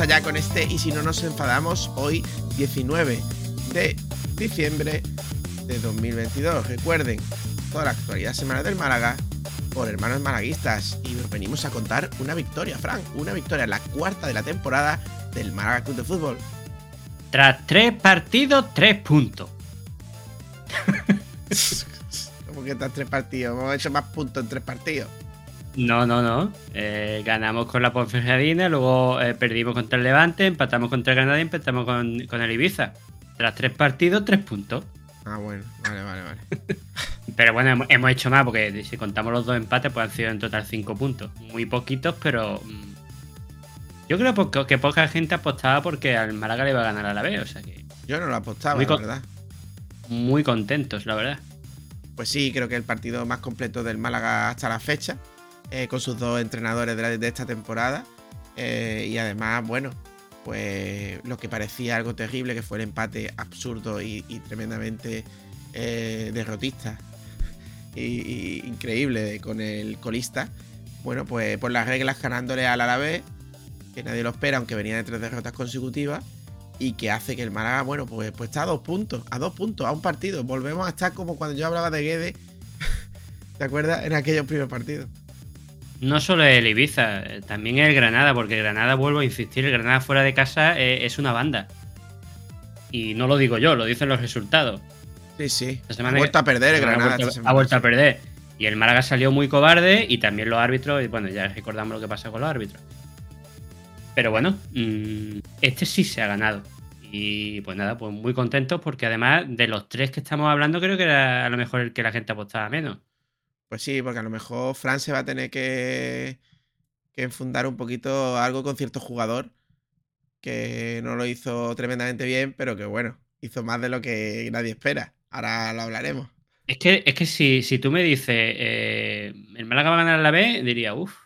Vamos allá con este y si no nos enfadamos hoy 19 de diciembre de 2022. Recuerden, toda la actualidad semana del Málaga por hermanos malaguistas y os venimos a contar una victoria, Frank, una victoria, la cuarta de la temporada del Málaga Club de Fútbol. Tras tres partidos, tres puntos. ¿Cómo que tras tres partidos? Hemos hecho más puntos en tres partidos. No, no, no. Eh, ganamos con la Ponferradina, luego eh, perdimos contra el Levante, empatamos contra el Granada y empatamos con, con el Ibiza. Tras tres partidos, tres puntos. Ah, bueno, vale, vale, vale. Pero bueno, hemos, hecho más, porque si contamos los dos empates, pues han sido en total cinco puntos. Muy poquitos, pero. mm, Yo creo que poca gente apostaba porque al Málaga le iba a ganar a la B, o sea que. Yo no lo apostaba, Muy la verdad. Muy contentos, la verdad. Pues sí, creo que el partido más completo del Málaga hasta la fecha, eh, con sus dos entrenadores de, la- de esta temporada. eh, y además, bueno, pues lo que parecía algo terrible, que fue el empate absurdo y, tremendamente eh, derrotista y increíble con el colista. Bueno, pues por las reglas ganándole al Alavés, que nadie lo espera, aunque venía de tres derrotas consecutivas y que hace que el Málaga, bueno, pues, pues está a dos puntos, a dos puntos, a un partido. Volvemos a estar como cuando yo hablaba de Guede, ¿te acuerdas? En aquellos primeros partidos. No solo el Ibiza, eh, también el Granada, porque el Granada, vuelvo a insistir, el Granada fuera de casa eh, es una banda. Y no lo digo yo, lo dicen los resultados. Sí, sí. Ha vuelto a perder el Ha Granada. vuelto, esta ha vuelto a perder. Y el Málaga salió muy cobarde y también los árbitros, y bueno, ya recordamos lo que pasa con los árbitros. Pero bueno, mm, este sí se ha ganado. Y pues nada, pues muy contentos porque además de los tres que estamos hablando, creo que era a lo mejor el que la gente apostaba menos. Pues sí, porque a lo mejor Fran se va a tener que, que enfundar un poquito algo con cierto jugador que no lo hizo tremendamente bien, pero que bueno, hizo más de lo que nadie espera. Ahora lo hablaremos. Es que, es que si, si tú me dices, eh, el Málaga va a ganar a la B, diría, uff,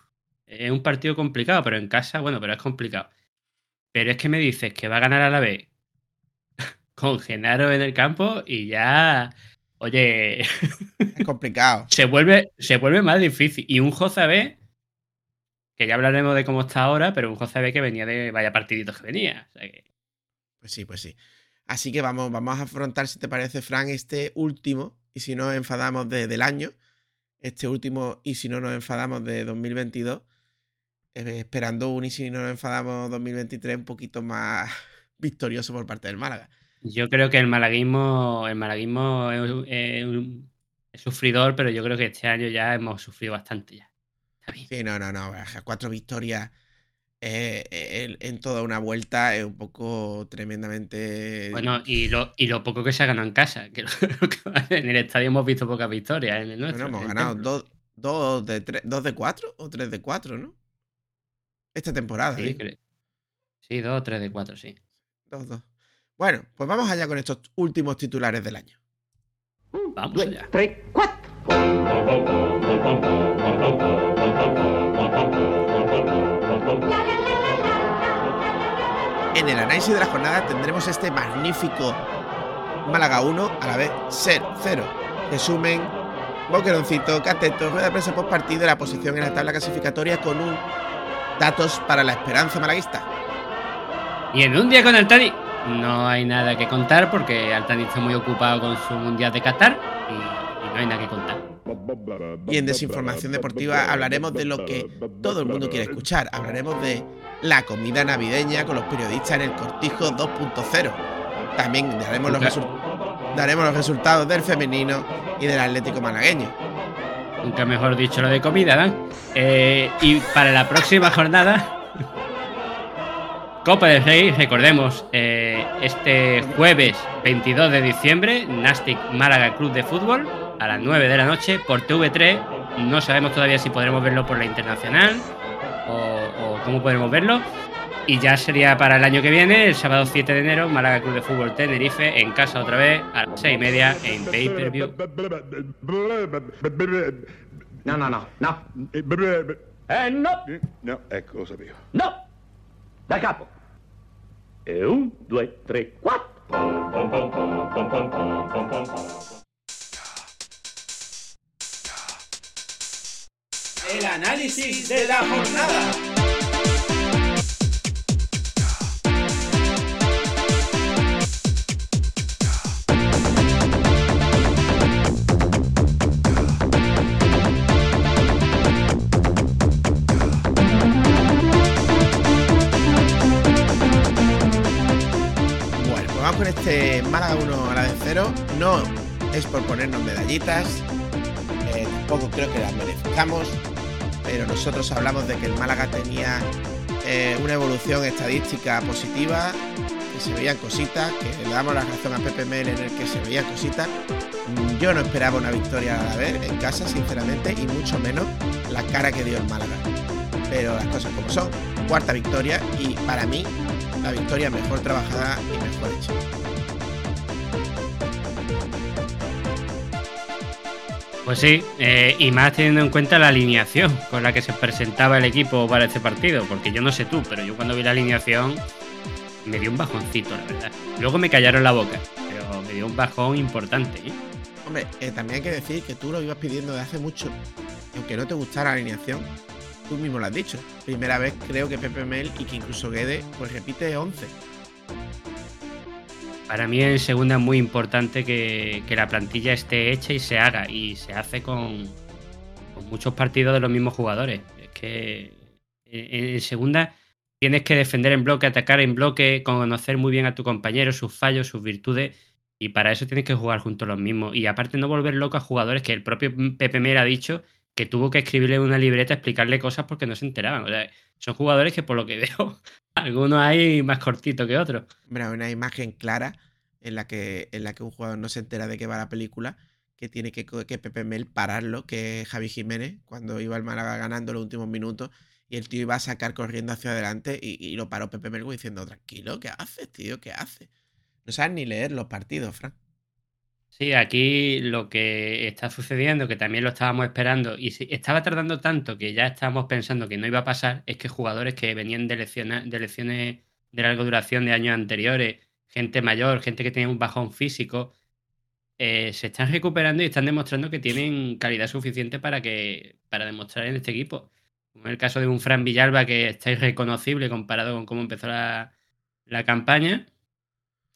es un partido complicado, pero en casa, bueno, pero es complicado. Pero es que me dices que va a ganar a la B con Genaro en el campo y ya, oye, Es complicado. se vuelve, se vuelve más difícil. Y un Joza B, que ya hablaremos de cómo está ahora, pero un Joza B que venía de vaya partiditos que venía. O sea que- Pues sí, pues sí. Así que vamos, vamos a afrontar, si te parece, Fran, este último, y si no nos enfadamos de- del año, este último, y si no nos enfadamos de 2022, eh, esperando un y si no nos enfadamos 2023 un poquito más victorioso por parte del Málaga. Yo creo que el malaguismo, el malaguismo es, sufridor, pero yo creo que este año ya hemos sufrido bastante ya. Sí, no, no, no. Cuatro victorias eh, en, en toda una vuelta es un poco tremendamente. Bueno, y lo, y lo poco que se ha ganado en casa, que en el estadio hemos visto pocas victorias. En el nuestro, Bueno, hemos en ganado dos, dos, de tres, dos de cuatro o tres de cuatro, ¿no? Esta temporada. Sí, cre- sí, dos o tres de cuatro, sí. Dos, dos. Bueno, pues vamos allá con estos últimos titulares del año. Vamos allá. tres, cuatro. En el análisis de la jornada tendremos este magnífico Málaga 1 a la vez ser 0. Resumen, boqueroncito, cateto, rueda de prensa post partido y la posición en la tabla clasificatoria con un datos para la esperanza malaguista. Y en un día con Altani no hay nada que contar porque Altani está muy ocupado con su Mundial de Qatar y, y no hay nada que contar. Y en Desinformación Deportiva hablaremos de lo que todo el mundo quiere escuchar. Hablaremos de la comida navideña con los periodistas en el Cortijo 2.0. También daremos los, daremos los resultados del femenino y del Atlético malagueño. Nunca mejor dicho lo de comida, Dan. Eh, y para la próxima jornada, Copa del Rey, recordemos, eh, este jueves 22 de diciembre, Nastic Málaga Club de Fútbol, a las 9 de la noche, por TV3. No sabemos todavía si podremos verlo por la internacional o, o cómo podremos verlo. Y ya sería para el año que viene, el sábado 7 de enero, Málaga Club de Fútbol Tenerife, en casa otra vez, a las 6 y media, en pay-per-view. No, no, no, no. Eh, no, No, è cosa mia. no. Da capo. Un, due, tre, quattro. El análisis de la jornada. Este Málaga 1 a la de 0. No es por ponernos medallitas, eh, tampoco creo que las merezcamos, pero nosotros hablamos de que el Málaga tenía eh, una evolución estadística positiva, que se veían cositas, que le damos la razón a Pepe Mel en el que se veían cositas. Mm, Yo no esperaba una victoria a la vez en casa, sinceramente, y mucho menos la cara que dio el Málaga. Pero las cosas como son, cuarta victoria y para mí la victoria mejor trabajada y mejor hecha. Pues sí, eh, y más teniendo en cuenta la alineación con la que se presentaba el equipo para este partido, porque yo no sé tú, pero yo cuando vi la alineación me dio un bajoncito, la verdad. Luego me callaron la boca, pero me dio un bajón importante. ¿eh? Hombre, eh, también hay que decir que tú lo ibas pidiendo de hace mucho. Aunque no te gustara la alineación, tú mismo lo has dicho. Primera vez creo que Pepe Mel y que incluso Guede, pues repite 11. Para mí en segunda es muy importante que, la plantilla esté hecha y se haga, y se hace con, muchos partidos de los mismos jugadores. Es que en, en segunda tienes que defender en bloque, atacar en bloque, conocer muy bien a tu compañero, sus fallos, sus virtudes. Y para eso tienes que jugar juntos los mismos. Y aparte no volver loco a jugadores que el propio Pepe Mera ha dicho que tuvo que escribirle una libreta, explicarle cosas porque no se enteraban. O sea, son jugadores que por lo que veo, algunos hay más cortitos que otros. Hombre, una imagen clara en la, que, en la que un jugador no se entera de qué va la película, que tiene que, que Pepe Mel pararlo, que Javi Jiménez, cuando iba el Málaga ganando los últimos minutos, y el tío iba a sacar corriendo hacia adelante y, lo paró Pepe Mel diciendo, tranquilo, ¿qué haces, tío? ¿Qué haces? No sabes ni leer los partidos, Fran. Sí, aquí lo que está sucediendo, que también lo estábamos esperando, y si- estaba tardando tanto que ya estábamos pensando que no iba a pasar, es que jugadores que venían de lecciones, de lecciones de larga duración de años anteriores, gente mayor, gente que tenía un bajón físico, eh, se están recuperando y están demostrando que tienen calidad suficiente para que para demostrar en este equipo. Como en el caso de un Fran Villalba que está irreconocible comparado con cómo empezó la, la campaña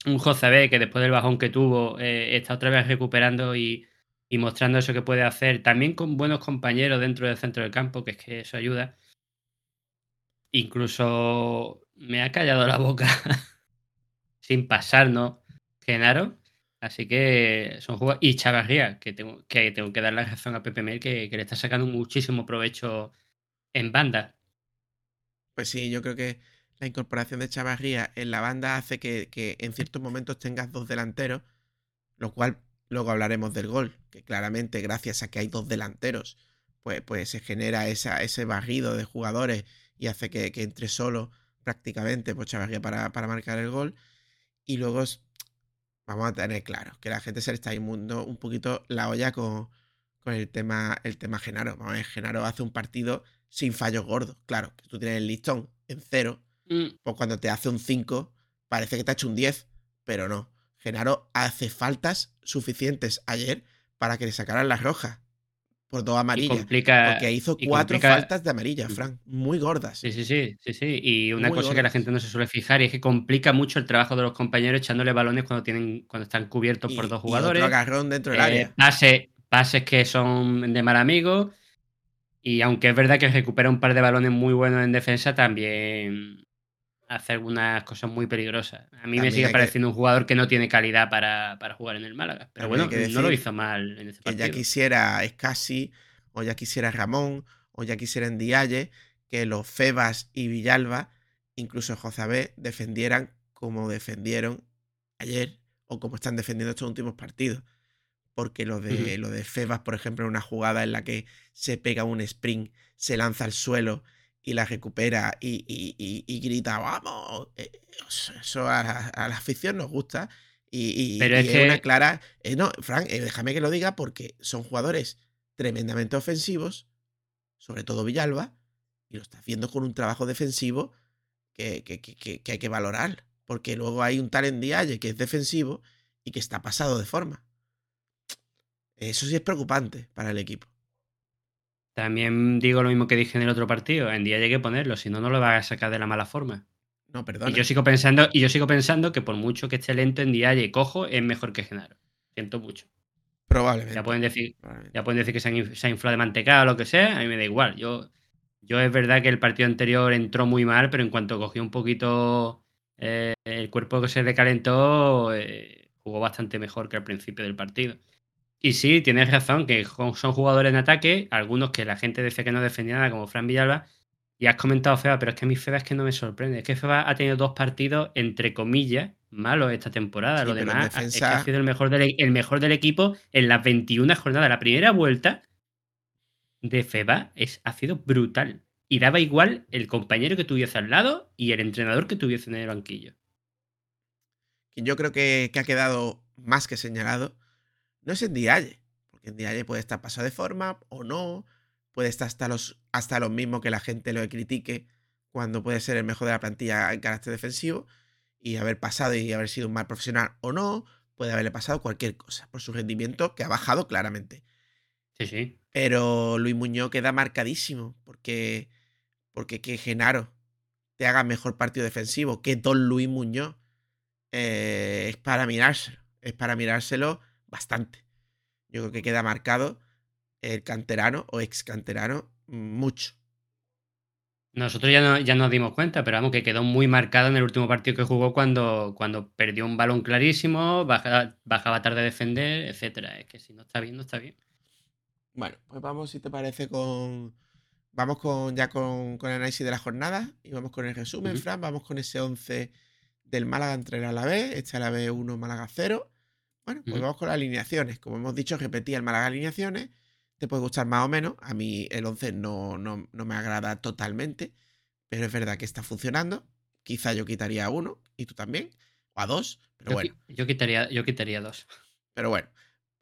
un José B que después del bajón que tuvo eh, está otra vez recuperando y, y mostrando eso que puede hacer, también con buenos compañeros dentro del centro del campo, que es que eso ayuda. Incluso me ha callado la boca sin pasarnos Genaro. Así que son jugadores. Y Chavarría, que tengo, que tengo que dar la razón a Pepe Mel, que, que le está sacando muchísimo provecho en banda. Pues sí, yo creo que la incorporación de Chavarría en la banda hace que, en ciertos momentos tengas dos delanteros, lo cual luego hablaremos del gol, que claramente gracias a que hay dos delanteros, pues, pues se genera esa, ese barrido de jugadores y hace que, entre solo prácticamente pues Chavarría para, para marcar el gol. Y luego vamos a tener claro que la gente se le está inmundo un poquito la olla con, con el tema, el tema Genaro. Vamos Genaro hace un partido sin fallos gordos. Claro, que tú tienes el listón en cero, Mm, pues cuando te hace un 5, parece que te ha hecho un 10, pero no. Genaro hace faltas suficientes ayer para que le sacaran las rojas por dos y amarillas. complica. Porque hizo y cuatro complica- faltas de amarilla, Ujú. Frank, muy gordas. Sí, sí, sí, sí, sí. Y una Muy cosa que la gente no se suele fijar y es que complica mucho el trabajo de los compañeros echándole balones cuando tienen, cuando están cubiertos Y- por dos y jugadores. otro agarrón dentro del Eh, área. pases, pases que son de mal amigo. Y aunque es verdad que recupera un par de balones muy buenos en defensa, también hace algunas cosas muy peligrosas. A mí También me sigue que- pareciendo un jugador que no tiene calidad para, para jugar en el Málaga. Pero También bueno, que no lo hizo mal en ese que partido. ya quisiera Escasi, o ya quisiera Ramón, o ya quisiera Ndiaye, que los Febas y Villalba, incluso Jozabé, defendieran como defendieron ayer, o como están defendiendo estos últimos partidos. Porque lo de, lo de Febas, por ejemplo, es una jugada en la que se pega un sprint, se lanza al suelo y la recupera y, y- y- y grita, vamos. eh, Eso a, la- a la afición nos gusta. Y, Pero es es que- una clara. eh, no, Frank, eh, déjame que lo diga porque son jugadores tremendamente ofensivos, sobre todo Villalba, y lo está haciendo con un trabajo defensivo que, que- que- hay que valorar. Porque luego hay un tal en Dialle que es defensivo y que está pasado de forma. Eso sí es preocupante para el equipo. También digo lo mismo que dije en el otro partido. En día llegué a ponerlo, si no, no lo vas a sacar de la mala forma. No, perdona. Y yo sigo pensando, y yo sigo pensando que por mucho que esté lento en día y cojo, es mejor que Genaro. Siento mucho. Probablemente. Ya pueden decir, ya pueden decir que se han, se ha inflado de mantecado o lo que sea, a mí me da igual. Yo, yo es verdad que el partido anterior entró muy mal, pero en cuanto cogió un poquito eh, el cuerpo que se le calentó, eh, jugó bastante mejor que al principio del partido. Y sí, tienes razón, que son jugadores en ataque, algunos que la gente decía que no defendía nada, como Fran Villalba, y has comentado Feba, pero es que a mí Feba es que no me sorprende. Es que Feba ha tenido dos partidos, entre comillas, malos esta temporada. Sí, Lo demás es que ha sido el mejor, del, el mejor del equipo en las 21 jornadas. La primera vuelta de Feba es, ha sido brutal. Y daba igual el compañero que tuviese al lado y el entrenador que tuviese en el banquillo. Yo creo que, que ha quedado más que señalado no es en Dialle, porque en Dialle puede estar pasado de forma o no, puede estar hasta los, hasta los mismos que la gente lo critique cuando puede ser el mejor de la plantilla en carácter defensivo y haber pasado y haber sido un mal profesional o no, puede haberle pasado cualquier cosa por su rendimiento que ha bajado claramente. Sí, sí. Pero Luis Muñoz queda marcadísimo porque, porque que Genaro te haga mejor partido defensivo que Don Luis Muñoz eh, es para mirárselo. Es para mirárselo bastante. Yo creo que queda marcado el canterano o ex canterano mucho. Nosotros ya, no, ya nos dimos cuenta, pero vamos, que quedó muy marcado en el último partido que jugó cuando, cuando perdió un balón clarísimo, bajaba, bajaba tarde a defender, etcétera. Es que si no está bien, no está bien. Bueno, pues vamos, si te parece, con. Vamos con ya con, con el análisis de la jornada y vamos con el resumen. Fran. Vamos con ese 11 del Málaga entre el Alavés, este Alavés 1, Málaga 0. Bueno, pues vamos con las alineaciones. Como hemos dicho, repetía el Málaga alineaciones. Te puede gustar más o menos. A mí el 11 no, no, no me agrada totalmente, pero es verdad que está funcionando. Quizá yo quitaría a uno y tú también, o a dos, pero Yo, bueno. yo quitaría, yo quitaría dos. Pero bueno,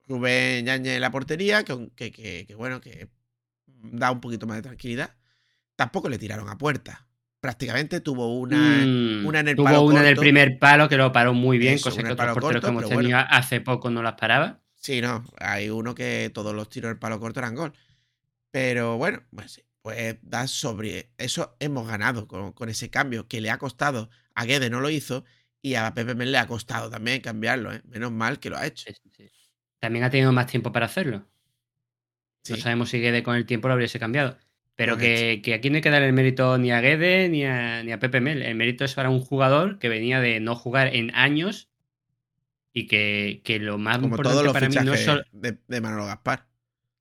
Rubén Yañez en la portería, que, que, que- que bueno, que da un poquito más de tranquilidad. Tampoco le tiraron a puerta. Prácticamente tuvo una, Mm, una en el Tuvo palo una corto. primer palo que lo paró muy bien, Eso, cosa que otros palo porteros que corto, hemos tenido bueno. hace poco no las paraba. Sí, no, hay uno que todos los tiros del palo corto eran gol. Pero bueno, pues sí, pues da sobre. Eso hemos ganado con, con ese cambio que le ha costado. A Guede no lo hizo y a Pepe Mel le ha costado también cambiarlo, ¿eh? Menos mal que lo ha hecho. Sí, sí, sí. También ha tenido más tiempo para hacerlo. No sabemos si Guede con el tiempo lo habríase cambiado. Pero que, que aquí no hay que dar el mérito ni a Guede ni a, ni a Pepe Mel. El mérito es para un jugador que venía de no jugar en años y que, que lo más Como importante todos los para mí no es solo. de, de Manolo Gaspar.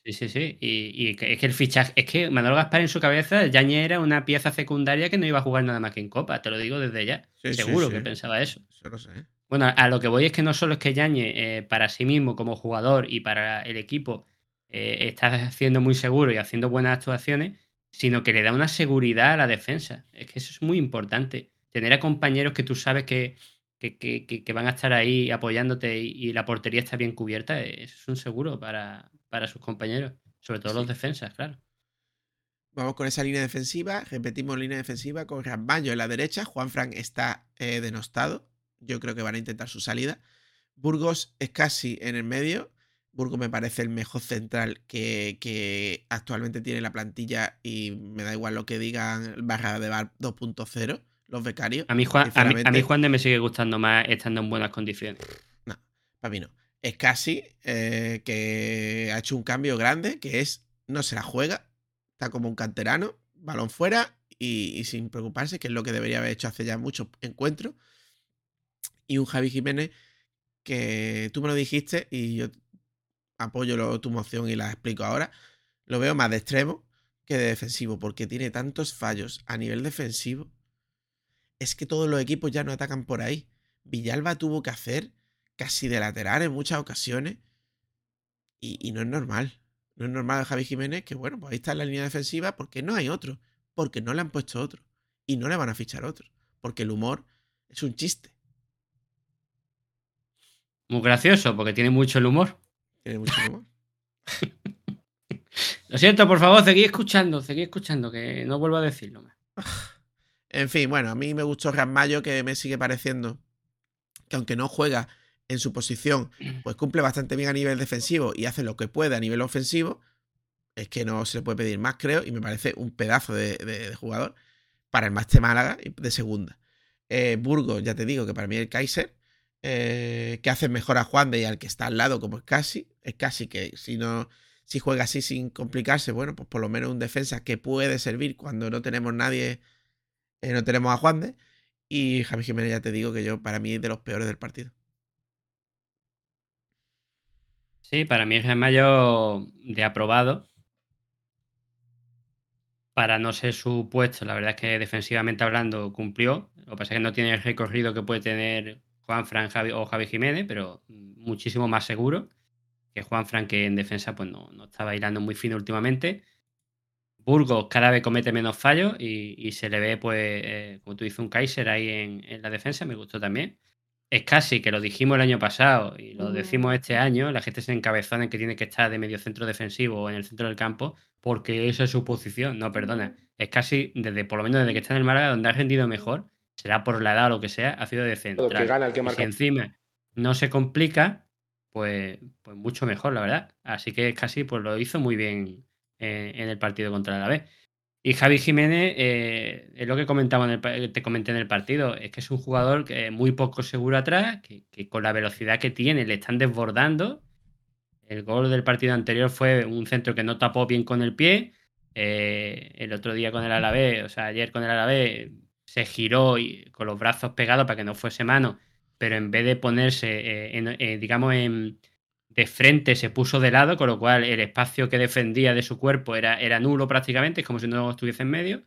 Sí, sí, sí. Y, y es que el fichaje. Es que Manolo Gaspar en su cabeza ya era una pieza secundaria que no iba a jugar nada más que en Copa. Te lo digo desde ya. Sí, Seguro sí. que pensaba eso. Eso lo sé. Bueno, a lo que voy es que no solo es que Yañez eh, para sí mismo como jugador y para el equipo eh, está haciendo muy seguro y haciendo buenas actuaciones, sino que le da una seguridad a la defensa. Es que eso es muy importante. Tener a compañeros que tú sabes que, que, que- que- van a estar ahí apoyándote y, y la portería está bien cubierta, eh, es un seguro para, para sus compañeros, sobre todo Sí. los defensas, claro. Vamos con esa línea defensiva. Repetimos línea defensiva con Ramballo en la derecha. Juan Fran está eh, denostado. Yo creo que van a intentar su salida. Burgos es casi en el medio. Burgos me parece el mejor central que, que actualmente tiene la plantilla y me da igual lo que digan Barra de Bar 2.0, los becarios. A mí, Juan, a, mí, a mí Juan de me sigue gustando más estando en buenas condiciones. para mí no. Es casi eh, que ha hecho un cambio grande, que es no se la juega, está como un canterano, balón fuera y, y sin preocuparse, que es lo que debería haber hecho hace ya muchos encuentros. Y un Javi Jiménez que tú me lo dijiste y yo apoyo tu moción y la explico ahora. Lo veo más de extremo que de defensivo, porque tiene tantos fallos a nivel defensivo. Es que todos los equipos ya no atacan por ahí. Villalba tuvo que hacer casi de lateral en muchas ocasiones. Y, no es normal. No es normal Javi Jiménez que, bueno, pues ahí está en la línea defensiva porque no hay otro. porque no le han puesto otro. Y no le van a fichar otro. Porque el humor es un chiste. Muy gracioso, porque tiene mucho el humor. Tiene mucho humor. Lo siento, por favor, seguid escuchando, seguid escuchando, que no vuelvo a decirlo más. En fin, bueno, a mí me gustó Mayo, que me sigue pareciendo que aunque no juega en su posición, pues cumple bastante bien a nivel defensivo y hace lo que puede a nivel ofensivo. Es que no se le puede pedir más, creo, y me parece un pedazo de, jugador para el Master Málaga de segunda. Eh, Burgos, ya te digo que para mí el Kaiser, eh, que hace mejor a Juan de y al que está al lado, como es casi, es casi que si no, si juega así sin complicarse, bueno, pues por lo menos un defensa que puede servir cuando no tenemos nadie, eh, no tenemos a Juan de. Y Javi Jiménez, ya te digo que yo, para mí, es de los peores del partido. Sí, para mí es mayo de aprobado. Para no ser su puesto, la verdad es que defensivamente hablando cumplió. Lo que pasa es que no tiene el recorrido que puede tener Juan Fran o Javi Jiménez, pero muchísimo más seguro que Juan Fran, que en defensa pues no, no está bailando muy fino últimamente. Burgos cada vez comete menos fallos y, se le ve, pues, eh, como tú dices, un Kaiser ahí en, la defensa, me gustó también. Es casi que lo dijimos el año pasado y lo decimos este año, la gente se encabezó en que tiene que estar de medio centro defensivo o en el centro del campo porque esa es su posición. No, perdona. Es casi, desde por lo menos desde que está en el Málaga, donde ha rendido mejor, será por la edad o lo que sea, ha sido de central. Que si encima no se complica, pues, pues mucho mejor, la verdad. Así que casi pues lo hizo muy bien eh, en el partido contra la B. Y Javi Jiménez, eh, es lo que comentaba en el, te comenté en el partido, es que es un jugador que muy poco seguro atrás, que, con la velocidad que tiene le están desbordando. El gol del partido anterior fue un centro que no tapó bien con el pie. Eh, el otro día con el Alavés, o sea, ayer con el Alavés, se giró y, con los brazos pegados para que no fuese mano, pero en vez de ponerse, en, digamos, en, de frente se puso de lado, con lo cual el espacio que defendía de su cuerpo era, era nulo prácticamente, es como si no estuviese en medio.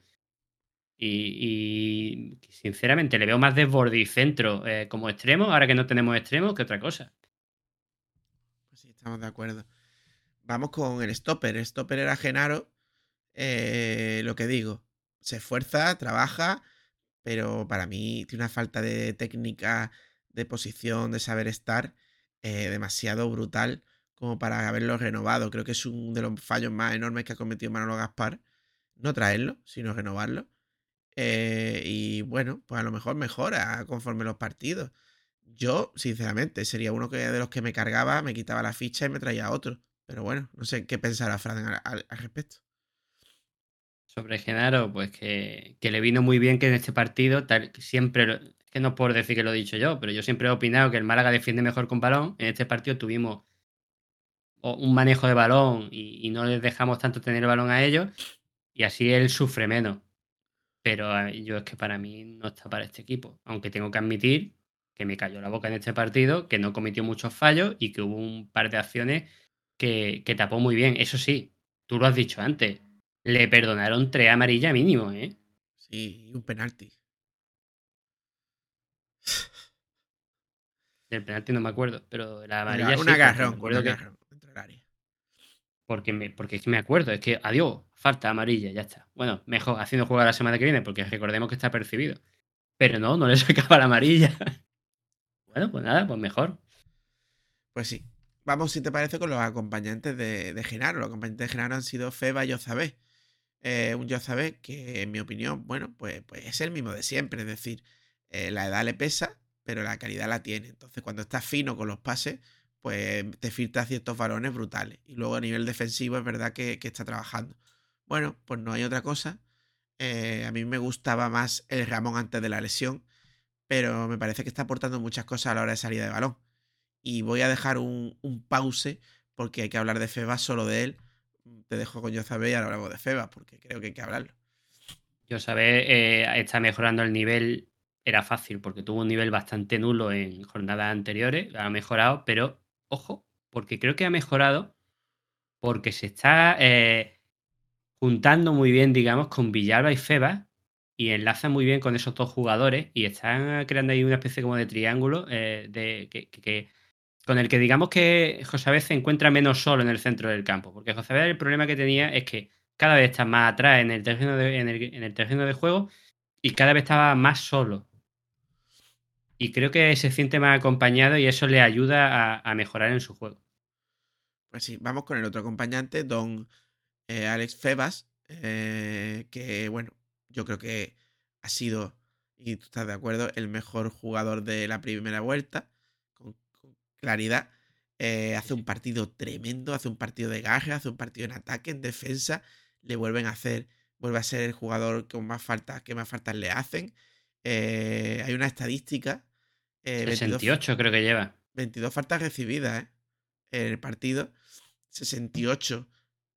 Y, sinceramente le veo más desborde y centro eh, como extremo, ahora que no tenemos extremo, que otra cosa. Pues sí, estamos de acuerdo. Vamos con el stopper. El stopper era Genaro. Eh, lo que digo, se esfuerza, trabaja, pero para mí tiene una falta de técnica, de posición, de saber estar eh, demasiado brutal como para haberlo renovado. Creo que es uno de los fallos más enormes que ha cometido Manolo Gaspar. No traerlo, sino renovarlo. Eh, y bueno, pues a lo mejor mejora conforme los partidos. Yo, sinceramente, sería uno que, de los que me cargaba, me quitaba la ficha y me traía otro. Pero bueno, no sé qué pensará Fran al, respecto. Sobre Genaro, pues que, que, le vino muy bien que en este partido tal, siempre que no por decir que lo he dicho yo, pero yo siempre he opinado que el Málaga defiende mejor con balón. En este partido tuvimos un manejo de balón y, no les dejamos tanto tener el balón a ellos y así él sufre menos. Pero yo es que para mí no está para este equipo, aunque tengo que admitir que me cayó la boca en este partido, que no cometió muchos fallos y que hubo un par de acciones que, que tapó muy bien. Eso sí, tú lo has dicho antes, le perdonaron tres amarillas mínimo, ¿eh? Sí, un penalti. Del penalti no me acuerdo, pero la amarilla. Un agarrón, un agarrón área. Porque, me, porque es que me acuerdo, es que adiós, falta amarilla, ya está. Bueno, mejor haciendo jugar la semana que viene, porque recordemos que está percibido. Pero no, no le sacaba la amarilla. bueno, pues nada, pues mejor. Pues sí. Vamos, si te parece, con los acompañantes de, de Genaro. Los acompañantes de Genaro han sido Feba y Ozabé. Eh, un Yozabé que, en mi opinión, bueno, pues, pues es el mismo de siempre. Es decir, eh, la edad le pesa, pero la calidad la tiene. Entonces, cuando estás fino con los pases, pues te filtra ciertos varones brutales. Y luego a nivel defensivo es verdad que, está trabajando. Bueno, pues no hay otra cosa. Eh, a mí me gustaba más el Ramón antes de la lesión, pero me parece que está aportando muchas cosas a la hora de salida de balón. Y voy a dejar un, pause porque hay que hablar de Febas, solo de él. Te dejo con Yozabé y ahora hablamos de Febas porque creo que hay que hablarlo. Yozabé eh, está mejorando el nivel era fácil porque tuvo un nivel bastante nulo en jornadas anteriores, ha mejorado, pero ojo, porque creo que ha mejorado porque se está eh, juntando muy bien, digamos, con Villalba y Feba y enlaza muy bien con esos dos jugadores y están creando ahí una especie como de triángulo eh, de, que, con el que digamos que José se encuentra menos solo en el centro del campo, porque José el problema que tenía es que cada vez está más atrás en el terreno de, en el, de juego y cada vez estaba más solo. Y creo que se siente más acompañado y eso le ayuda a, mejorar en su juego. Pues sí, vamos con el otro acompañante, don eh, Alex Febas, eh, que bueno, yo creo que ha sido, y tú estás de acuerdo, el mejor jugador de la primera vuelta, claridad. Eh, hace un partido tremendo, hace un partido de gaje, hace un partido en ataque, en defensa, le vuelven a hacer, vuelve a ser el jugador con más faltas, que más faltas le hacen. Eh, hay una estadística. eh, 22 68 creo que lleva. 22 faltas recibidas ¿eh? en el partido. 68.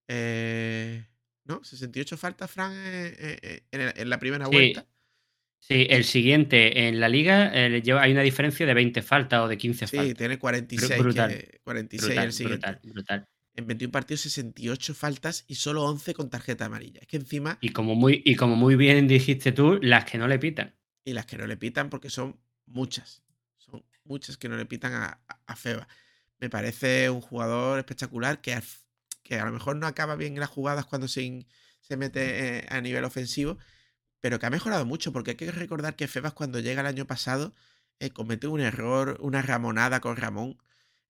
eh, ¿No? 68 faltas, Fran, eh, eh, eh, en, en la primera Sí, vuelta. Sí, el siguiente en la liga eh, lleva, hay una diferencia de 20 faltas o de 15 Sí, faltas. tiene 46. brutal, que- 46 Brutal, el siguiente. brutal, brutal. En 21 partidos, 68 faltas y solo 11 con tarjeta amarilla. Es que encima, Y como muy, y como muy bien dijiste tú, las que no le pitan. y las que no le pitan, porque son muchas. Son muchas que no le pitan a, Feba. Me parece un jugador espectacular que, que a lo mejor no acaba bien en las jugadas cuando se, in- se mete eh, a nivel ofensivo, pero que ha mejorado mucho, porque hay que recordar que Febas cuando llega el año pasado eh, cometió un error, una ramonada con Ramón.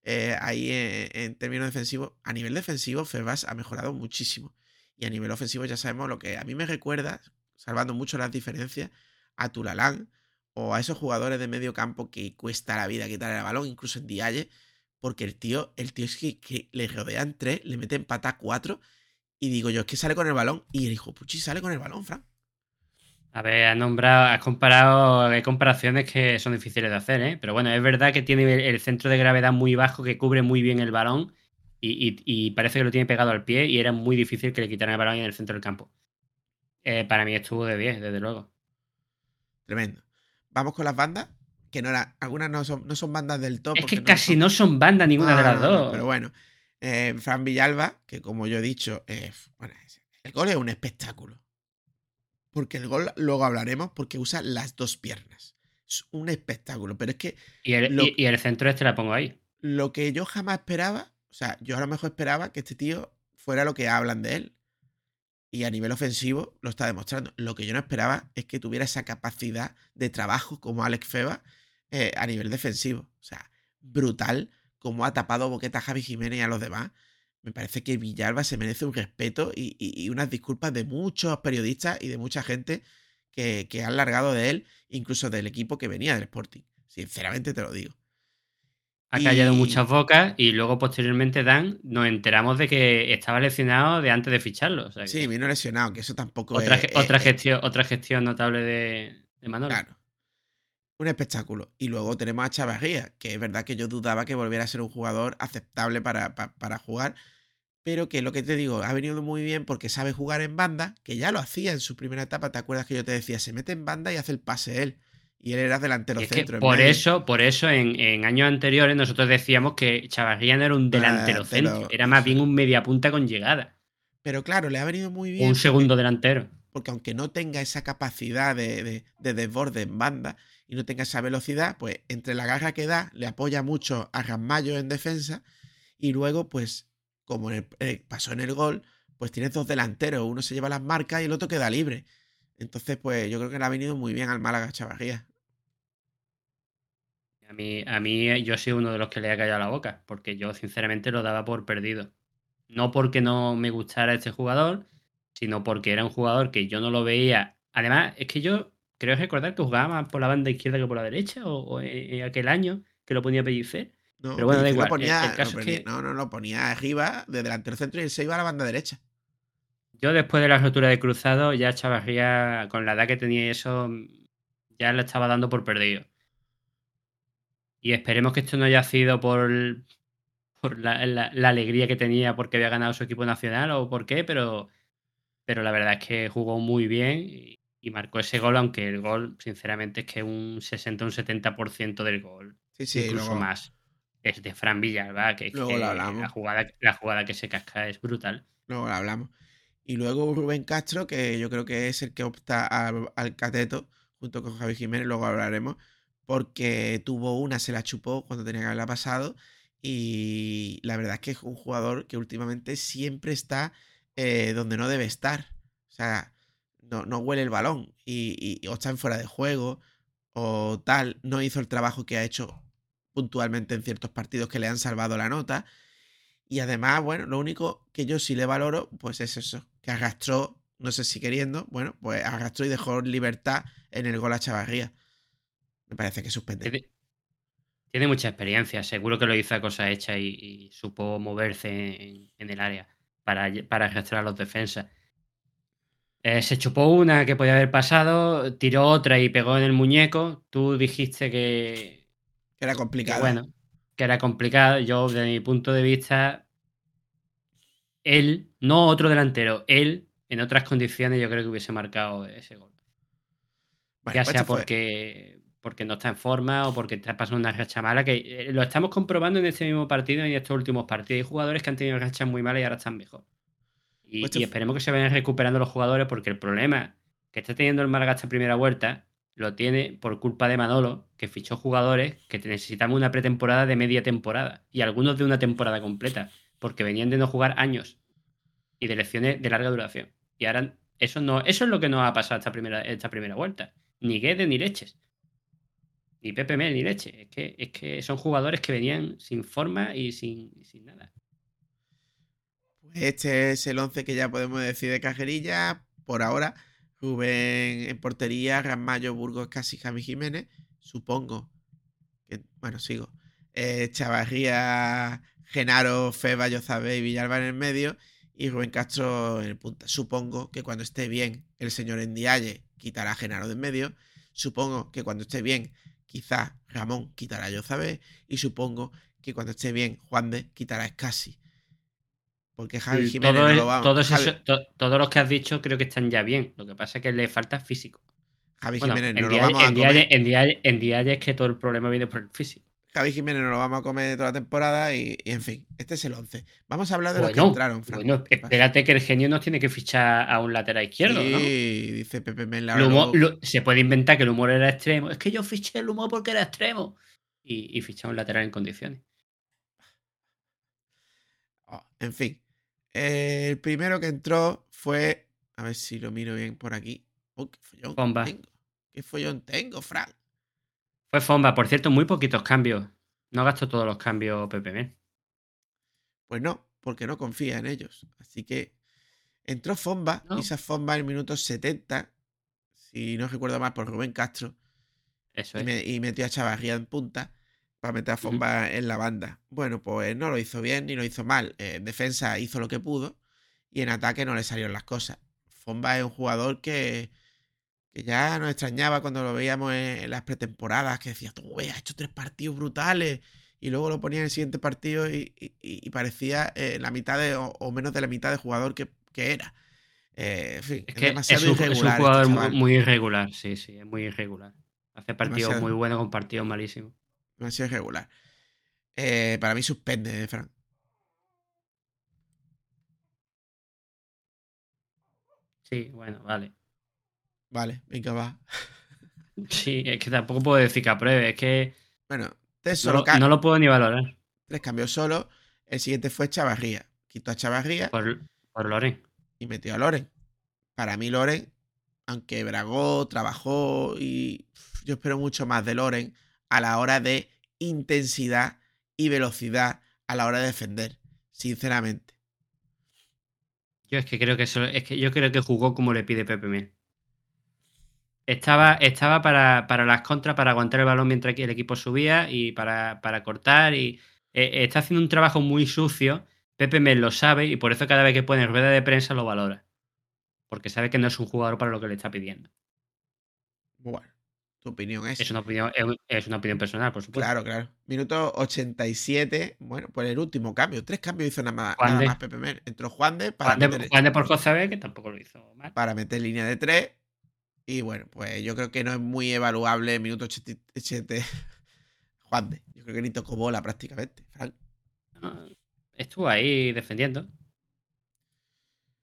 eh, ahí en, en términos defensivos, a nivel defensivo, Febas ha mejorado muchísimo. Y a nivel ofensivo ya sabemos lo que a mí me recuerda, salvando mucho las diferencias, a Tulalán o a esos jugadores de medio campo que cuesta la vida quitar el balón, incluso en Dialle, porque el tío, el tío es que, que le rodean tres, le meten pata cuatro, y digo yo, es que sale con el balón, y el hijo puchi sale con el balón, Fran. A ver, has nombrado, has comparado, hay comparaciones que son difíciles de hacer, ¿eh? Pero bueno, es verdad que tiene el, centro de gravedad muy bajo, que cubre muy bien el balón y, y- y parece que lo tiene pegado al pie y era muy difícil que le quitaran el balón en el centro del campo. Eh, para mí estuvo de 10, desde luego. Tremendo. Vamos con las bandas, que no algunas no son, no son bandas del top. Es que casi son- no son bandas ninguna de las dos. Pero bueno, eh, Fran Villalba, que como yo he dicho, eh, bueno, el gol es un espectáculo. Porque el gol, luego hablaremos, porque usa las dos piernas. Es un espectáculo. Pero es que Y el, lo- y- y el centro este la pongo ahí. lo que yo jamás esperaba, o sea, yo a lo mejor esperaba que este tío fuera lo que hablan de él. Y a nivel ofensivo lo está demostrando. Lo que yo no esperaba es que tuviera esa capacidad de trabajo como Alex Feba eh, a nivel defensivo. O sea, brutal como ha tapado boqueta a Javi Jiménez y a los demás. Me parece que Villalba se merece un respeto y, y- y unas disculpas de muchos periodistas y de mucha gente que, que han largado de él, incluso del equipo que venía del Sporting. Sinceramente te lo digo. Ha callado Y- muchas bocas y luego posteriormente Dan nos enteramos de que estaba lesionado de antes de ficharlo. o sea que Sí, vino lesionado, que eso tampoco otra, es, otra, es- gestión, otra gestión notable de, de Manolo. Claro. Un espectáculo. Y luego tenemos a Chavarría, que es verdad que yo dudaba que volviera a ser un jugador aceptable para, pa- para jugar, pero que lo que te digo, ha venido muy bien porque sabe jugar en banda, que ya lo hacía en su primera etapa. ¿Te acuerdas que yo te decía? Se mete en banda y hace el pase él. Y él era delantero es centro. en por medio. eso, por eso en, en años anteriores nosotros decíamos que Chavarría no era un delantero Delantero. centro, era más bien un mediapunta con llegada. Pero claro, le ha venido muy bien. un porque- segundo delantero. porque aunque no tenga esa capacidad de, de- de desborde en banda y no tenga esa velocidad, pues entre la garra que da, le apoya mucho a Ramallo en defensa y luego, pues, como eh, pasó en el gol, pues tienes dos delanteros, uno se lleva las marcas y el otro queda libre. Entonces, pues yo creo que le ha venido muy bien al Málaga Chavarría. A mí, a mí yo soy uno de los que le ha callado la boca, porque yo sinceramente lo daba por perdido. No porque no me gustara este jugador, sino porque era un jugador que yo no lo veía. Además, es que yo creo recordar que jugaba más por la banda izquierda que por la derecha, o, o en aquel año que lo ponía Pellicer. No, Pero bueno, da igual, ponía- el- el caso lo es que- no, no, lo ponía arriba de delantero centro y él se iba a la banda derecha. Yo después de la rotura de cruzado, ya Chavarría, con la edad que tenía y eso, ya lo estaba dando por perdido. Y esperemos que esto no haya sido por, por la, la- la alegría que tenía porque había ganado su equipo nacional o por qué, pero, pero la verdad es que jugó muy bien y, y marcó ese gol, aunque el gol, sinceramente, es que un 60 un 70% del gol, Sí, sí, incluso luego- más, es de Fran Villalba, que, es Luego que lo hablamos. la, jugada, la jugada que se casca es brutal. Luego lo hablamos. Y luego Rubén Castro, que yo creo que es el que opta al, al cateto, junto con Javi Jiménez, luego hablaremos, porque tuvo una, se la chupó cuando tenía que haberla pasado. Y la verdad es que es un jugador que últimamente siempre está eh, donde no debe estar. O sea, no, no huele el balón y, y- o está en fuera de juego o tal. No hizo el trabajo que ha hecho puntualmente en ciertos partidos que le han salvado la nota. Y además, bueno, lo único que yo sí le valoro, pues es eso, que arrastró, no sé si queriendo, bueno, pues arrastró y dejó libertad en el gol a Chavarría. Me parece que suspende. Tiene, mucha experiencia, seguro que lo hizo a cosa hecha y, supo moverse en, en el área para, para arrastrar a los defensas. Eh, se chupó una que podía haber pasado, tiró otra y pegó en el muñeco. Tú dijiste que, Era que complicado. bueno, que era complicado. Yo, desde mi punto de vista, él, no otro delantero, él, en otras condiciones, yo creo que hubiese marcado ese gol. Ya pues sea fue- porque, porque no está en forma o porque está pasando una racha mala, que eh, lo estamos comprobando en este mismo partido y en estos últimos partidos. Hay jugadores que han tenido rachas muy malas y ahora están mejor. Y, Pues y esperemos que se vayan recuperando los jugadores porque el problema que está teniendo el Málaga esta primera vuelta lo tiene por culpa de Manolo, que fichó jugadores que necesitamos una pretemporada de media temporada y algunos de una temporada completa, porque venían de no jugar años y de lecciones de larga duración. Y ahora eso no, eso es lo que nos ha pasado esta primera, esta primera vuelta. Ni Guedes ni Leches. Ni Pepe Mel ni Leche. Es que, es que son jugadores que venían sin forma y sin, y sin nada. Este es el 11 que ya podemos decir de cajerilla. Por ahora, Rubén en portería, Ramallo, Burgos, Casi, Javi Jiménez. Supongo que, bueno, sigo. Chavarría, Genaro, Feba, Yozabe y Villalba en el medio. Y Rubén Castro en el punta. Supongo que cuando esté bien el señor Endiaye quitará a Genaro de en medio. Supongo que cuando esté bien, quizás Ramón quitará a Yozabe. Y supongo que cuando esté bien, Juan de quitará a Escasi. Porque Javi Sí, Jiménez todo no es- lo va todos Javi- to- todos los que has dicho creo que están ya bien. Lo que pasa es que le falta físico. Javi Bueno, Jiménez en no lo vamos a en comer. en en Dialle es que todo el problema viene por el físico. Javi Jiménez no lo vamos a comer toda la temporada y, y en fin, este es el 11. Vamos a hablar de los que entraron, bueno, espérate que el genio nos tiene que fichar a un lateral izquierdo, sí, ¿no? dice Pepe Mel. El humor- lo- se puede inventar que el humor era extremo. Es que yo fiché el humor porque era extremo. Y, y fiché a un lateral en condiciones. Oh, en fin, eh, el primero que entró fue. A ver si lo miro bien por aquí. Oh, qué follón tengo. ¿Qué follón tengo, Fran? Fue Fomba, por cierto, muy poquitos cambios. No gastó todos los cambios Pepe Mel. Pues no, porque no confía en ellos. Así que entró Fomba, No. Isa Fomba en el minuto 70, si no recuerdo mal, por Rubén Castro. Eso y, es. me- y metió a Chavarría en punta para meter a Fomba en la banda. Bueno, pues no lo hizo bien ni lo hizo mal. Eh, En defensa hizo lo que pudo y en ataque no le salieron las cosas. Fomba es un jugador que, que ya nos extrañaba cuando lo veíamos en, en las pretemporadas, que decía, tú, güey, ha hecho tres partidos brutales. Y luego lo ponía en el siguiente partido y, y- y parecía eh, la mitad de, o, o menos de la mitad de jugador que, que era. Eh, en fin, Es es, que es demasiado un, es un irregular. este jugador muy, irregular, sí, sí, es muy irregular. Hace partidos Demasiado. muy buenos con partidos malísimos. Demasiado irregular. Eh, para mí suspende, Fran. Sí, bueno, vale. Vale, venga, va. Sí, es que tampoco puedo decir que apruebe, es que Bueno, tres, no solo lo, ca- no lo puedo ni valorar tres cambios solo. El siguiente fue Chavarría. Quitó a Chavarría por, por Loren. y metió a Loren. Para mí, Loren, aunque bragó, trabajó y yo espero mucho más de Loren a la hora de intensidad y velocidad a la hora de defender. Sinceramente. Yo es que creo que eso, es que yo creo que jugó como le pide Pepe Mel. Estaba, estaba para, para las contras, para aguantar el balón mientras el equipo subía y para, para cortar. Y eh, está haciendo un trabajo muy sucio. Pepe Mel lo sabe y por eso cada vez que pone rueda de prensa lo valora. Porque sabe que no es un jugador para lo que le está pidiendo. Bueno, tu opinión es. Es una opinión, es, una opinión personal, por supuesto. Claro, claro. Minuto 87. Bueno, pues el último cambio. Tres cambios hizo nada más, nada más Pepe Mel. Entró Juan de para Juan de, meter- Juan de por José que tampoco lo hizo mal. para meter línea de 3. Y bueno, pues yo creo que no es muy evaluable minuto 87. Juan de. Yo creo que ni tocó bola prácticamente. Fran. No, Estuvo ahí defendiendo.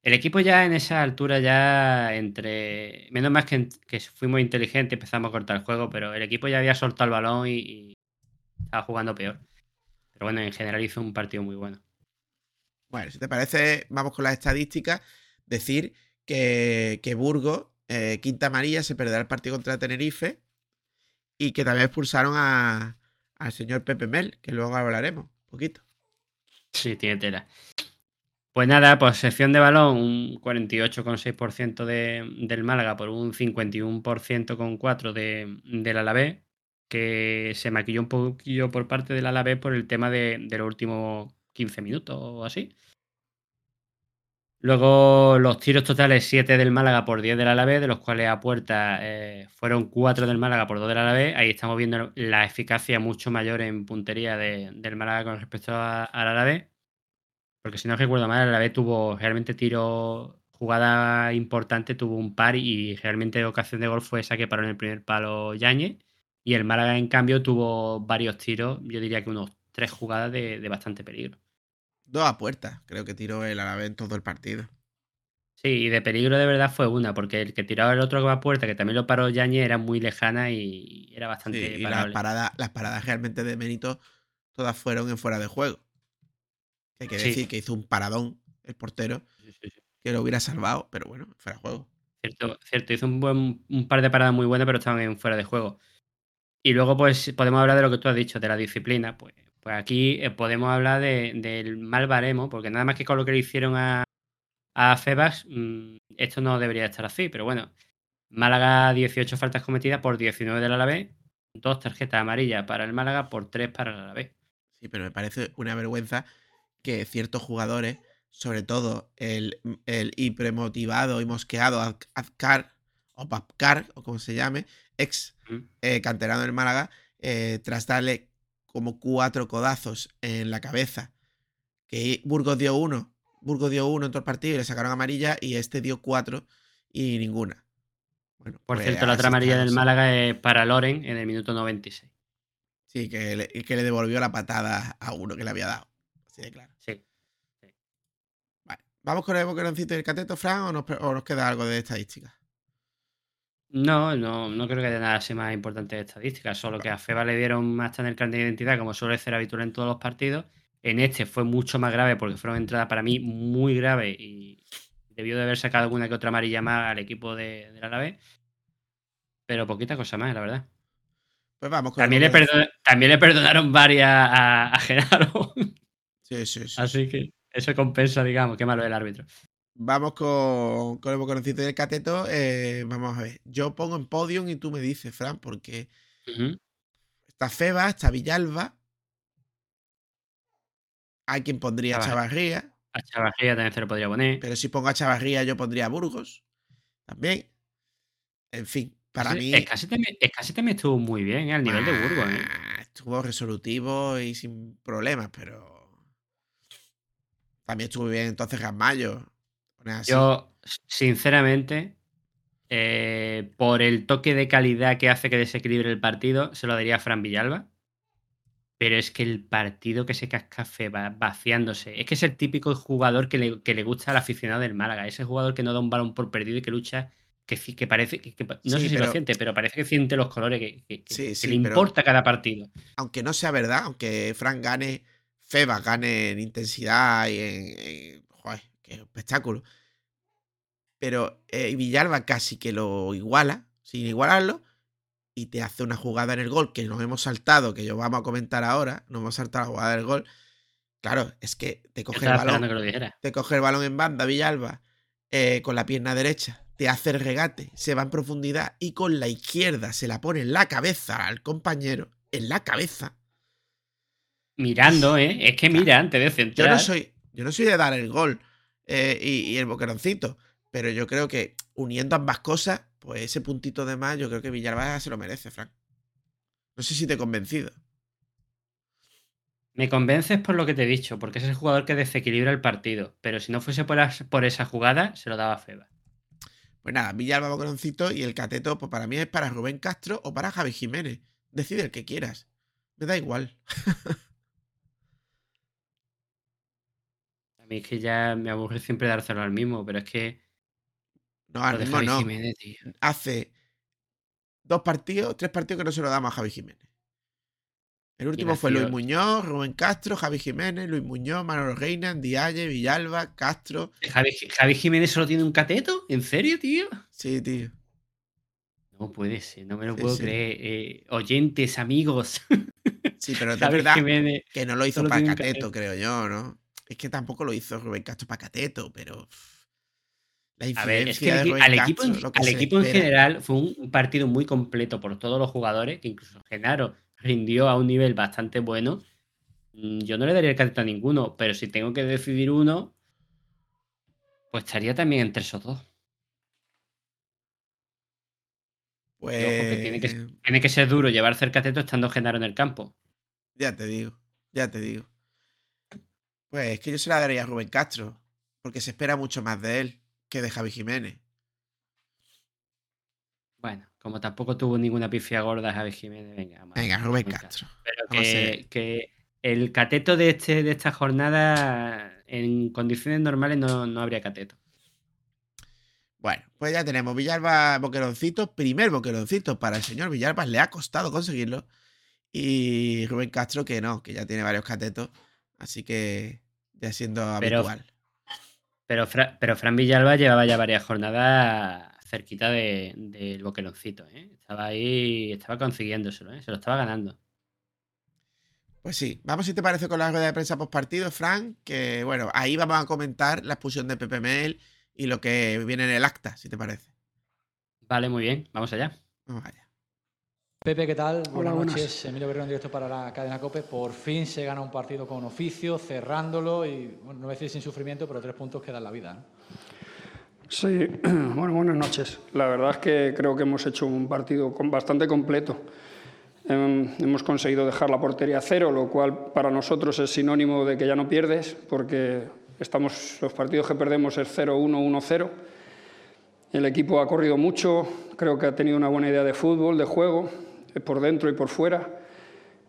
El equipo ya en esa altura ya entre... Menos más que, que fuimos inteligentes, empezamos a cortar el juego, pero el equipo ya había soltado el balón y, y estaba jugando peor. Pero bueno, en general hizo un partido muy bueno. Bueno, si te parece, vamos con las estadísticas. Decir que, que Burgos, eh, quinta amarilla, se perderá el partido contra Tenerife y que también expulsaron a, al señor Pepe Mel, que luego hablaremos un poquito. Sí, tiene tela. Pues nada, posesión de balón, un 48,6% de, del Málaga por un 51,4% de, del Alavés, que se maquilló un poquillo por parte del Alavés por el tema de, de los últimos 15 minutos o así. Luego los tiros totales 7 del Málaga por 10 del Alavés, de los cuales a puerta eh, fueron 4 del Málaga por 2 del Alavés. Ahí estamos viendo la eficacia mucho mayor en puntería de, del Málaga con respecto al Alavés. Porque si no recuerdo mal, el Alavés tuvo realmente tiro, jugada importante, tuvo un par y realmente ocasión de gol fue esa que paró en el primer palo Yañez. Y el Málaga, en cambio, tuvo varios tiros, yo diría que unos tres jugadas de, de bastante peligro. Dos a puerta, creo que tiró el Alavés en todo el partido. Sí, y de peligro de verdad fue una, porque el que tiraba el otro a puerta, que también lo paró Yañez, era muy lejana y era Sí, bastante y las paradas, las paradas realmente de mérito todas fueron en fuera de juego. Hay que Sí. decir que hizo un paradón el portero Sí, que lo hubiera salvado, pero bueno, fuera de juego. Cierto, cierto, hizo un, buen, un par de paradas muy buenas, pero estaban en fuera de juego. Y luego, pues, podemos hablar de lo que tú has dicho, de la disciplina. Pues, pues aquí eh, podemos hablar de- del mal baremo, porque nada más que con lo que le hicieron a, a Febas, mm, esto no debería estar así, pero bueno. Málaga, 18 faltas cometidas por 19 del Alavés, dos tarjetas amarillas para el Málaga por 3 para el Alavés. Sí, pero me parece una vergüenza que ciertos jugadores, sobre todo el, el hipermotivado y mosqueado Az- Azcar, o Papcar, o como se llame, ex eh, canterano del Málaga, eh, tras darle como cuatro codazos en la cabeza, que Burgos dio uno, Burgos dio uno en todo el partido y le sacaron amarilla, y este dio cuatro y ninguna. Bueno, Por pues cierto, la otra amarilla del. Málaga es para Loren en el minuto 96. Sí, que le, que le devolvió la patada a uno que le había dado. Así de claro. Sí. Vale. ¿Vamos con el boqueroncito y el cateto, Fran, o nos, pre- o nos queda algo de estadística? No, no, no creo que haya nada así más importante de estadísticas, solo que a Feba le dieron hasta en el carnet de identidad, como suele ser habitual en todos los partidos. En este fue mucho más grave porque fueron entradas para mí muy graves y debió de haber sacado alguna que otra amarilla más al equipo de, del Alavés. Pero poquita cosa más, la verdad. Pues vamos con También el le, perdona- también le perdonaron varias a, a Genaro. Sí, sí, sí. Así que eso compensa, digamos, qué malo el árbitro. Vamos con, con el boqueroncito y el cateto. eh, vamos a ver. Yo pongo en podium y tú me dices, Fran, porque está Feba, está Villalba. Hay quien pondría a Chavarría. A Chavarría también se lo podría poner. Pero si pongo a Chavarría, yo pondría a Burgos. También. En fin, para Escasi- mí. Escasi también, Escasi también estuvo muy bien ¿eh? al nivel de Burgos, ¿eh? Ah, Estuvo resolutivo y sin problemas, pero. También estuvo bien entonces Gasmayo. Yo, sinceramente, eh, por el toque de calidad que hace que desequilibre el partido, se lo daría a Fran Villalba. Pero es que el partido que se casca Feba vaciándose, es que es el típico jugador que le, que le gusta al aficionado del Málaga. Ese jugador que no da un balón por perdido y que lucha, que, que parece, que, no Sí, sé si pero- lo siente, pero parece que siente los colores, que, Sí, sí, le importa cada partido. Aunque no sea verdad, aunque Fran gane, Feba gane en intensidad y en. en- joder, qué espectáculo. Pero eh, Villalba casi que lo iguala, sin igualarlo, y te hace una jugada en el gol que nos hemos saltado, que yo vamos a comentar ahora. Nos hemos saltado la jugada del gol. Claro, es que te coge el balón. te coge el balón en banda, Villalba, eh, con la pierna derecha, te hace el regate, se va en profundidad y con la izquierda se la pone en la cabeza al compañero, en la cabeza. Mirando, ¿eh? Es que mira antes de Yo centrar. no soy, yo no soy de dar el gol eh, y, y el boqueroncito, pero yo creo que uniendo ambas cosas, pues ese puntito de más, yo creo que Villalba se lo merece, Frank. No sé si te he convencido. Me convences por lo que te he dicho, porque es el jugador que desequilibra el partido. Pero si no fuese por, por esa jugada, se lo daba a Feba. Pues nada, Villalba boqueroncito y el cateto, pues para mí es para Rubén Castro o para Javi Jiménez. Decide el que quieras. Me da igual. A mí es que ya me aburre siempre dárselo al mismo, pero es que. No, al de mismo no. Jiménez, hace dos partidos, tres partidos que no se lo damos a Javi Jiménez. El último fue Luis Muñoz, Rubén Castro, Javi Jiménez, Luis Muñoz, Manolo Reina, Dialle, Villalba, Castro. ¿Javi, ¿Javi, Jiménez solo tiene un cateto? ¿En serio, tío? Sí, tío. No puede ser, no me lo puedo creer. Eh, oyentes, amigos. Sí, pero es verdad que no lo hizo para cateto, creo yo, ¿no? Es que tampoco lo hizo Rubén Castro para cateto, pero. a ver, es que al, equipo, al equipo en general fue un partido muy completo por todos los jugadores, que incluso Genaro rindió a un nivel bastante bueno. Mm, yo no le daría el cateto a ninguno, pero si tengo que decidir uno, pues estaría también entre esos dos. Pues... Tiene que, tiene que, ser duro llevarse el cateto estando Genaro en el campo. Ya te digo, ya te digo. Pues es que yo se la daría a Rubén Castro, porque se espera mucho más de él que de Javi Jiménez. Bueno, como tampoco tuvo ninguna pifia gorda Javi Jiménez, venga. venga, Rubén Castro. Pero que, el cateto de, este, de esta jornada, en condiciones normales, no, no habría cateto. Bueno, pues ya tenemos Villalba Boqueroncito, primer Boqueroncito para el señor Villalba, le ha costado conseguirlo. Y Rubén Castro, que no, que ya tiene varios catetos, así que ya siendo habitual. Pero, pero Fran Villalba llevaba ya varias jornadas cerquita del de, boqueroncito, ¿eh? Estaba ahí, estaba consiguiéndoselo, ¿eh? Se lo estaba ganando. Pues sí, vamos si te parece con la rueda de prensa post partido, Fran, que bueno, ahí vamos a comentar la expulsión de Pepe Mel y lo que viene en el acta, si te parece. Vale, muy bien, vamos allá. Vamos allá. Pepe, ¿qué tal? buenas, noches. Emilio Guerrero en directo para la cadena COPE. Por fin se gana un partido con oficio, cerrándolo y, bueno, no voy a decir sin sufrimiento, pero tres puntos que dan la vida. Sí, bueno, buenas noches. La verdad es que creo que hemos hecho un partido bastante completo. Em, hemos conseguido dejar la portería a cero, lo cual para nosotros es sinónimo de que ya no pierdes, porque estamos, los partidos que perdemos es 0-1, 1-0. El equipo ha corrido mucho, creo que ha tenido una buena idea de fútbol, de juego por dentro y por fuera.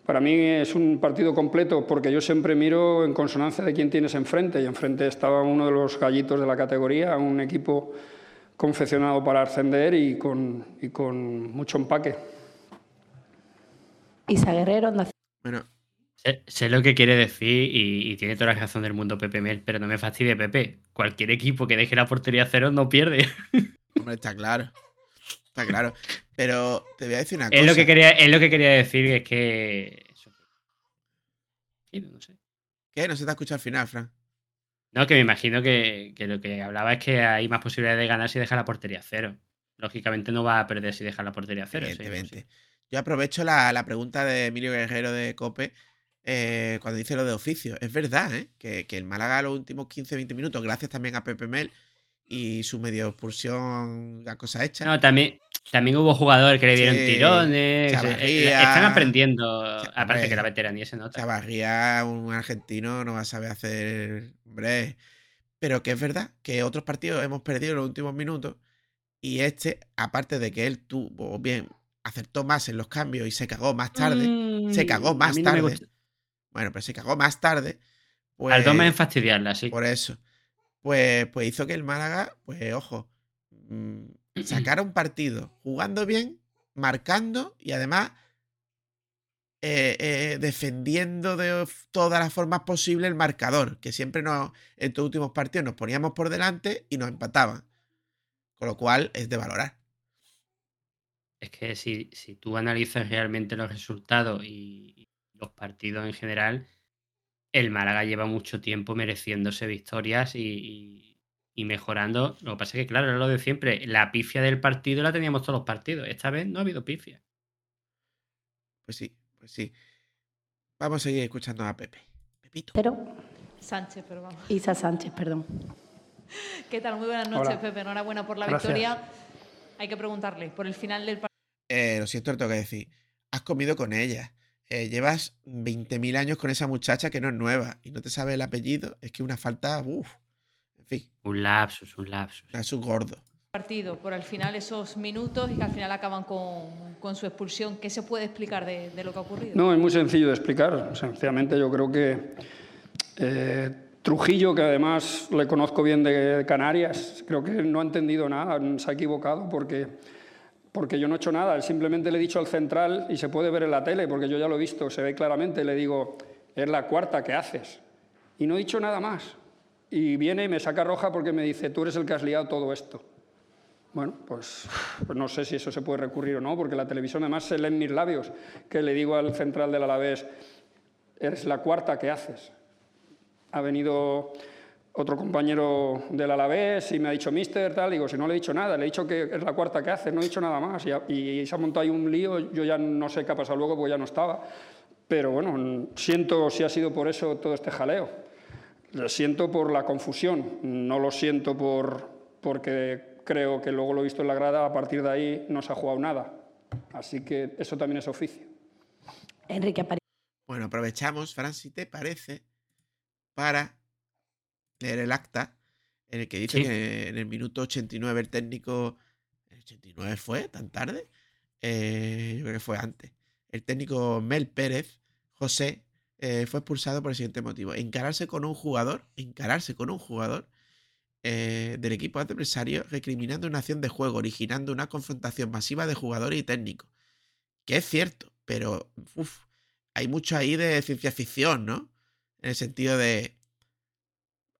Para mí es un partido completo porque yo siempre miro en consonancia de quién tienes enfrente y enfrente estaba uno de los gallitos de la categoría, un equipo confeccionado para ascender y con, y con mucho empaque. Isa Guerrero, bueno. Sé, lo que quiere decir y, tiene toda la razón del mundo Pepe Mel, pero no me fastidie Pepe. Cualquier equipo que deje la portería cero no pierde. Hombre, está claro. Está claro. Pero te voy a decir una cosa. Es lo que quería, es lo que quería decir, es que. no sé. ¿Qué? No se te ha escuchado al final, Fran. No, que me imagino que, lo que hablaba es que hay más posibilidades de ganar si deja la portería cero. Lógicamente no va a perder si deja la portería cero. Evidentemente. Yo aprovecho la, pregunta de Emilio Guerrero de Cope eh, cuando dice lo de oficio. Es verdad, ¿eh? Que, que el Málaga los últimos 15-20 minutos, gracias también a Pepe Mel, y su medio expulsión, la cosa hecha. No, también, también hubo jugadores que le dieron tirones. Eh, están aprendiendo, aparte que la veteranía se nota. Chavarría, un argentino, no va a saber hacer. Hombre. Pero que es verdad que otros partidos hemos perdido en los últimos minutos. Y este, aparte de que él tuvo bien, acertó más en los cambios y se cagó más tarde. se cagó mm, más tarde. bueno, pero se cagó más tarde. Pues, Al toma en fastidiarla, sí. Por eso pues, pues hizo que el Málaga, pues ojo, sacara un partido jugando bien, marcando y además eh, eh, defendiendo de todas las formas posibles el marcador, que siempre nos, en estos últimos partidos nos poníamos por delante y nos empataban. Con lo cual es de valorar. Es que si, si tú analizas realmente los resultados y los partidos en general, el Málaga lleva mucho tiempo mereciéndose victorias y, mejorando. Lo que pasa es que, claro, era lo de siempre. La pifia del partido la teníamos todos los partidos. Esta vez no ha habido pifia. Pues sí, pues sí. Vamos a seguir escuchando a Pepe. Pepito. Pero. Sánchez, pero vamos. Isa Sánchez, perdón. ¿Qué tal? Muy buenas noches, Pepe. Enhorabuena por la victoria. Hay que preguntarle por el final del partido. Eh, lo siento, tengo que decir. Has comido con ella. Eh, llevas 20.000 años con esa muchacha que no es nueva y no te sabe el apellido, es que una falta, en fin. Un lapsus, un lapsus. Un lapsus gordo. Partido por al final esos minutos y que al final acaban con, su expulsión. ¿Qué se puede explicar de, lo que ha ocurrido? No, es muy sencillo de explicar. Sencillamente yo creo que eh, Trujillo, que además le conozco bien de Canarias, creo que no ha entendido nada, se ha equivocado porque porque yo no he hecho nada, simplemente le he dicho al central y se puede ver en la tele, porque yo ya lo he visto, se ve claramente, le digo, es la cuarta que haces. Y no he dicho nada más. Y viene y me saca roja porque me dice, tú eres el que has liado todo esto. Bueno, pues, pues, no sé si eso se puede recurrir o no, porque la televisión además se leen mis labios, que le digo al central del Alavés, eres la cuarta que haces. Ha venido otro compañero del Alavés y me ha dicho, mister, tal, digo, si no le he dicho nada, le he dicho que es la cuarta que haces, no he dicho nada más. Y, se ha montado ahí un lío, yo ya no sé qué ha pasado luego porque ya no estaba. Pero bueno, siento si ha sido por eso todo este jaleo. Lo siento por la confusión, no lo siento por, porque creo que luego lo he visto en la grada, a partir de ahí no se ha jugado nada. Así que eso también es oficio. Enrique Bueno, aprovechamos, Fran, si te parece, para leer el acta en el que dice que en el minuto 89 el técnico. ¿El 89 fue tan tarde? Eh, yo creo que fue antes. El técnico Mel Pérez, José, eh, fue expulsado por el siguiente motivo: encararse con un jugador, encararse con un jugador eh, del equipo adversario recriminando una acción de juego, originando una confrontación masiva de jugadores y técnicos. Que es cierto, pero hay mucho ahí de ciencia ficción, ¿no? En el sentido de.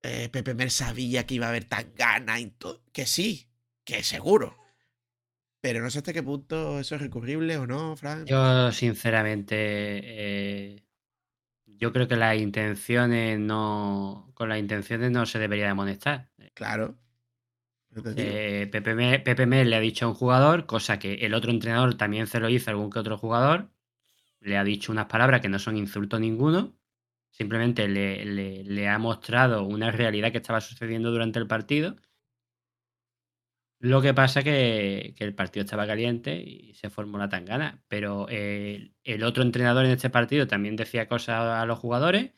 Eh, Pepe Mer sabía que iba a haber tan gana y todo. Que sí, que seguro. Pero no sé hasta qué punto eso es recurrible o no, Frank. Yo, sinceramente, yo creo que las intenciones no. Con las intenciones no se debería de amonestar. Claro. Eh, Pepe, le ha dicho a un jugador, cosa que el otro entrenador también se lo hizo a algún que otro jugador. Le ha dicho unas palabras que no son insulto ninguno. Simplemente le, ha mostrado una realidad que estaba sucediendo durante el partido. Lo que pasa que, que el partido estaba caliente y se formó la tangana. Pero eh, el otro entrenador en este partido también decía cosas a los jugadores.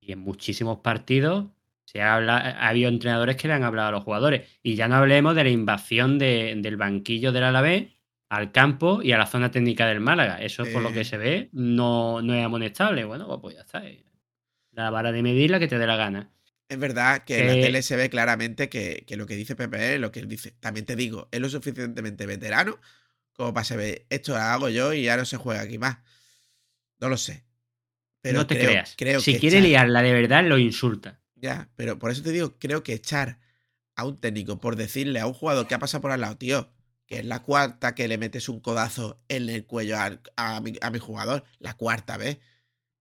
Y en muchísimos partidos se ha, ha habido entrenadores que le han hablado a los jugadores. Y ya no hablemos de la invasión del banquillo del Alavés al campo y a la zona técnica del Málaga. Eso, por lo que se ve, no, no es amonestable. Bueno, pues, pues ya está. Eh. La vara de medir la que te dé la gana. Es verdad que en la tele se ve claramente que, lo que dice Pepe es lo que él dice. También te digo, es lo suficientemente veterano como para saber, esto lo hago yo y ya no se juega aquí más. No lo sé. Pero no te creas. Creo si quiere liarla de verdad, lo insulta. Ya, pero por eso te digo, creo que echar a un técnico por decirle a un jugador que ha pasado por al lado, tío, que es la cuarta que le metes un codazo en el cuello a, mi, jugador, la cuarta vez.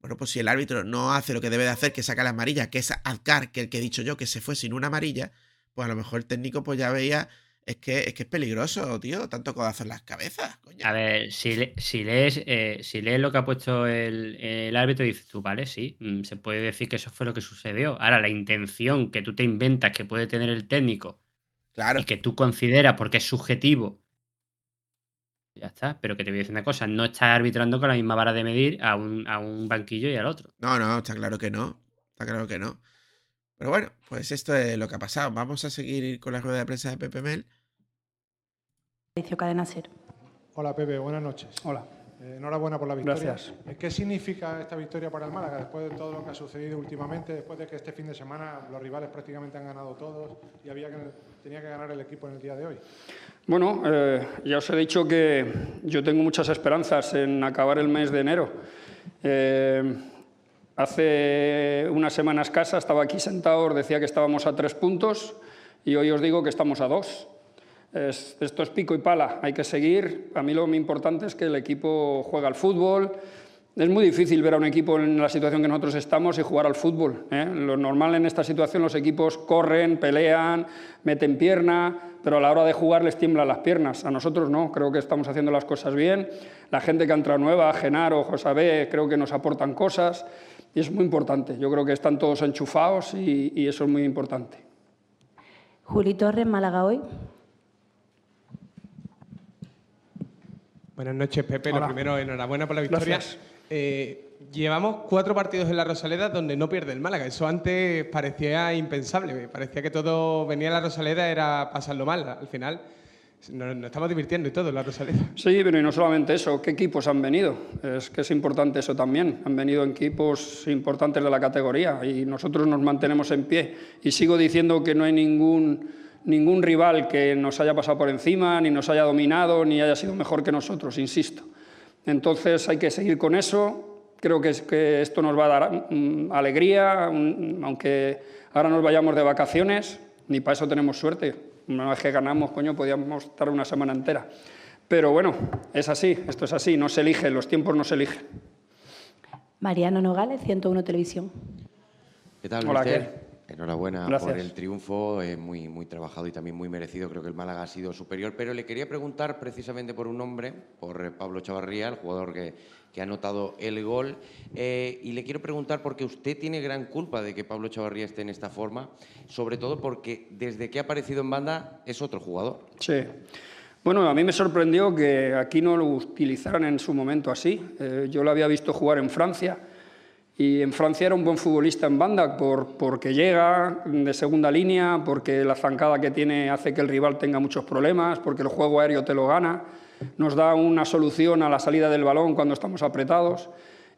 Bueno, pues si el árbitro no hace lo que debe de hacer, que saca la amarilla, que es Azcar, que el que he dicho yo, que se fue sin una amarilla, pues a lo mejor el técnico pues ya veía es que, es que es peligroso, tío, tanto codazo en las cabezas. A ver, si, si, lees, eh, si lees lo que ha puesto el, el árbitro, dices tú, vale, sí, mm, se puede decir que eso fue lo que sucedió. Ahora, la intención que tú te inventas que puede tener el técnico claro. y que tú consideras porque es subjetivo, ya está. Pero que te voy a decir una cosa, no estás arbitrando con la misma vara de medir a un, a un banquillo y al otro. No, no, está claro que no. Está claro que no. Pero bueno, pues esto es lo que ha pasado. Vamos a seguir con la rueda de prensa de Pepe Mel. Cadena Ser. Hola Pepe, buenas noches. Hola. Eh, enhorabuena por la victoria. Gracias. Eh, ¿Qué significa esta victoria para el Málaga después de todo lo que ha sucedido últimamente, después de que este fin de semana los rivales prácticamente han ganado todos y había que, tenía que ganar el equipo en el día de hoy? Bueno, eh, ya os he dicho que yo tengo muchas esperanzas en acabar el mes de enero. hace unas semanas escasa estaba aquí sentado, os decía que estábamos a tres puntos y hoy os digo que estamos a dos esto es pico y pala, hay que seguir. A mí lo más importante es que el equipo juega al fútbol. Es muy difícil ver a un equipo en la situación que nosotros estamos y jugar al fútbol. ¿eh? Lo normal en esta situación, los equipos corren, pelean, meten pierna, pero a la hora de jugar les tiemblan las piernas. A nosotros no, creo que estamos haciendo las cosas bien. La gente que ha entrado nueva, Genaro, Josabé, creo que nos aportan cosas y es muy importante. Yo creo que están todos enchufados y, y eso es muy importante. Juli Torres, Málaga hoy. Buenas noches, Pepe. Lo primero, enhorabuena por la victoria. Eh, llevamos cuatro partidos en la Rosaleda donde no pierde el Málaga. Eso antes parecía impensable. Parecía que todo venía a la Rosaleda era pasarlo mal. Al final nos, estamos divirtiendo y todo en la Rosaleda. Sí, pero y no solamente eso. ¿Qué equipos han venido? Es que es importante eso también. Han venido equipos importantes de la categoría y nosotros nos mantenemos en pie. Y sigo diciendo que no hay ningún ningún rival que nos haya pasado por encima, ni nos haya dominado, ni haya sido mejor que nosotros, insisto. Entonces hay que seguir con eso. Creo que, que esto nos va a dar mm, alegría, aunque ahora nos vayamos de vacaciones, ni para eso tenemos suerte. Una vez que ganamos, coño, podíamos estar una semana entera. Pero bueno, es así, esto es así, no se elige, los tiempos no se eligen. Mariano Nogales, 101 Televisión. ¿Qué tal, Hola, Enhorabuena Gracias. por el triunfo, eh, muy, muy trabajado y también muy merecido. Creo que el Málaga ha sido superior, pero le quería preguntar precisamente por un nombre, por eh, Pablo Chavarría, el jugador que, que ha anotado el gol. Eh, y le quiero preguntar porque usted tiene gran culpa de que Pablo Chavarría esté en esta forma, sobre todo porque desde que ha aparecido en banda es otro jugador. Sí. Bueno, a mí me sorprendió que aquí no lo utilizaran en su momento así. Eh, yo lo había visto jugar en Francia y en Francia era un buen futbolista en banda por, porque llega de segunda línea, porque la zancada que tiene hace que el rival tenga muchos problemas, porque el juego aéreo te lo gana, nos da una solución a la salida del balón cuando estamos apretados.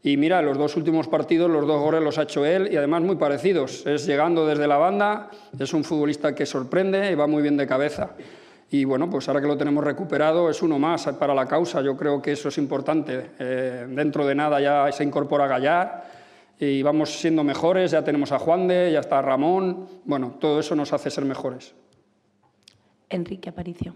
Y mira, los dos últimos partidos, los dos goles los ha hecho él y además muy parecidos. Es llegando desde la banda, es un futbolista que sorprende y va muy bien de cabeza. Y bueno, pues ahora que lo tenemos recuperado es uno más para la causa. Yo creo que eso es importante. Eh, dentro de nada ya se incorpora Gallar y vamos siendo mejores. Ya tenemos a Juan de, ya está Ramón. Bueno, todo eso nos hace ser mejores. Enrique Aparicio.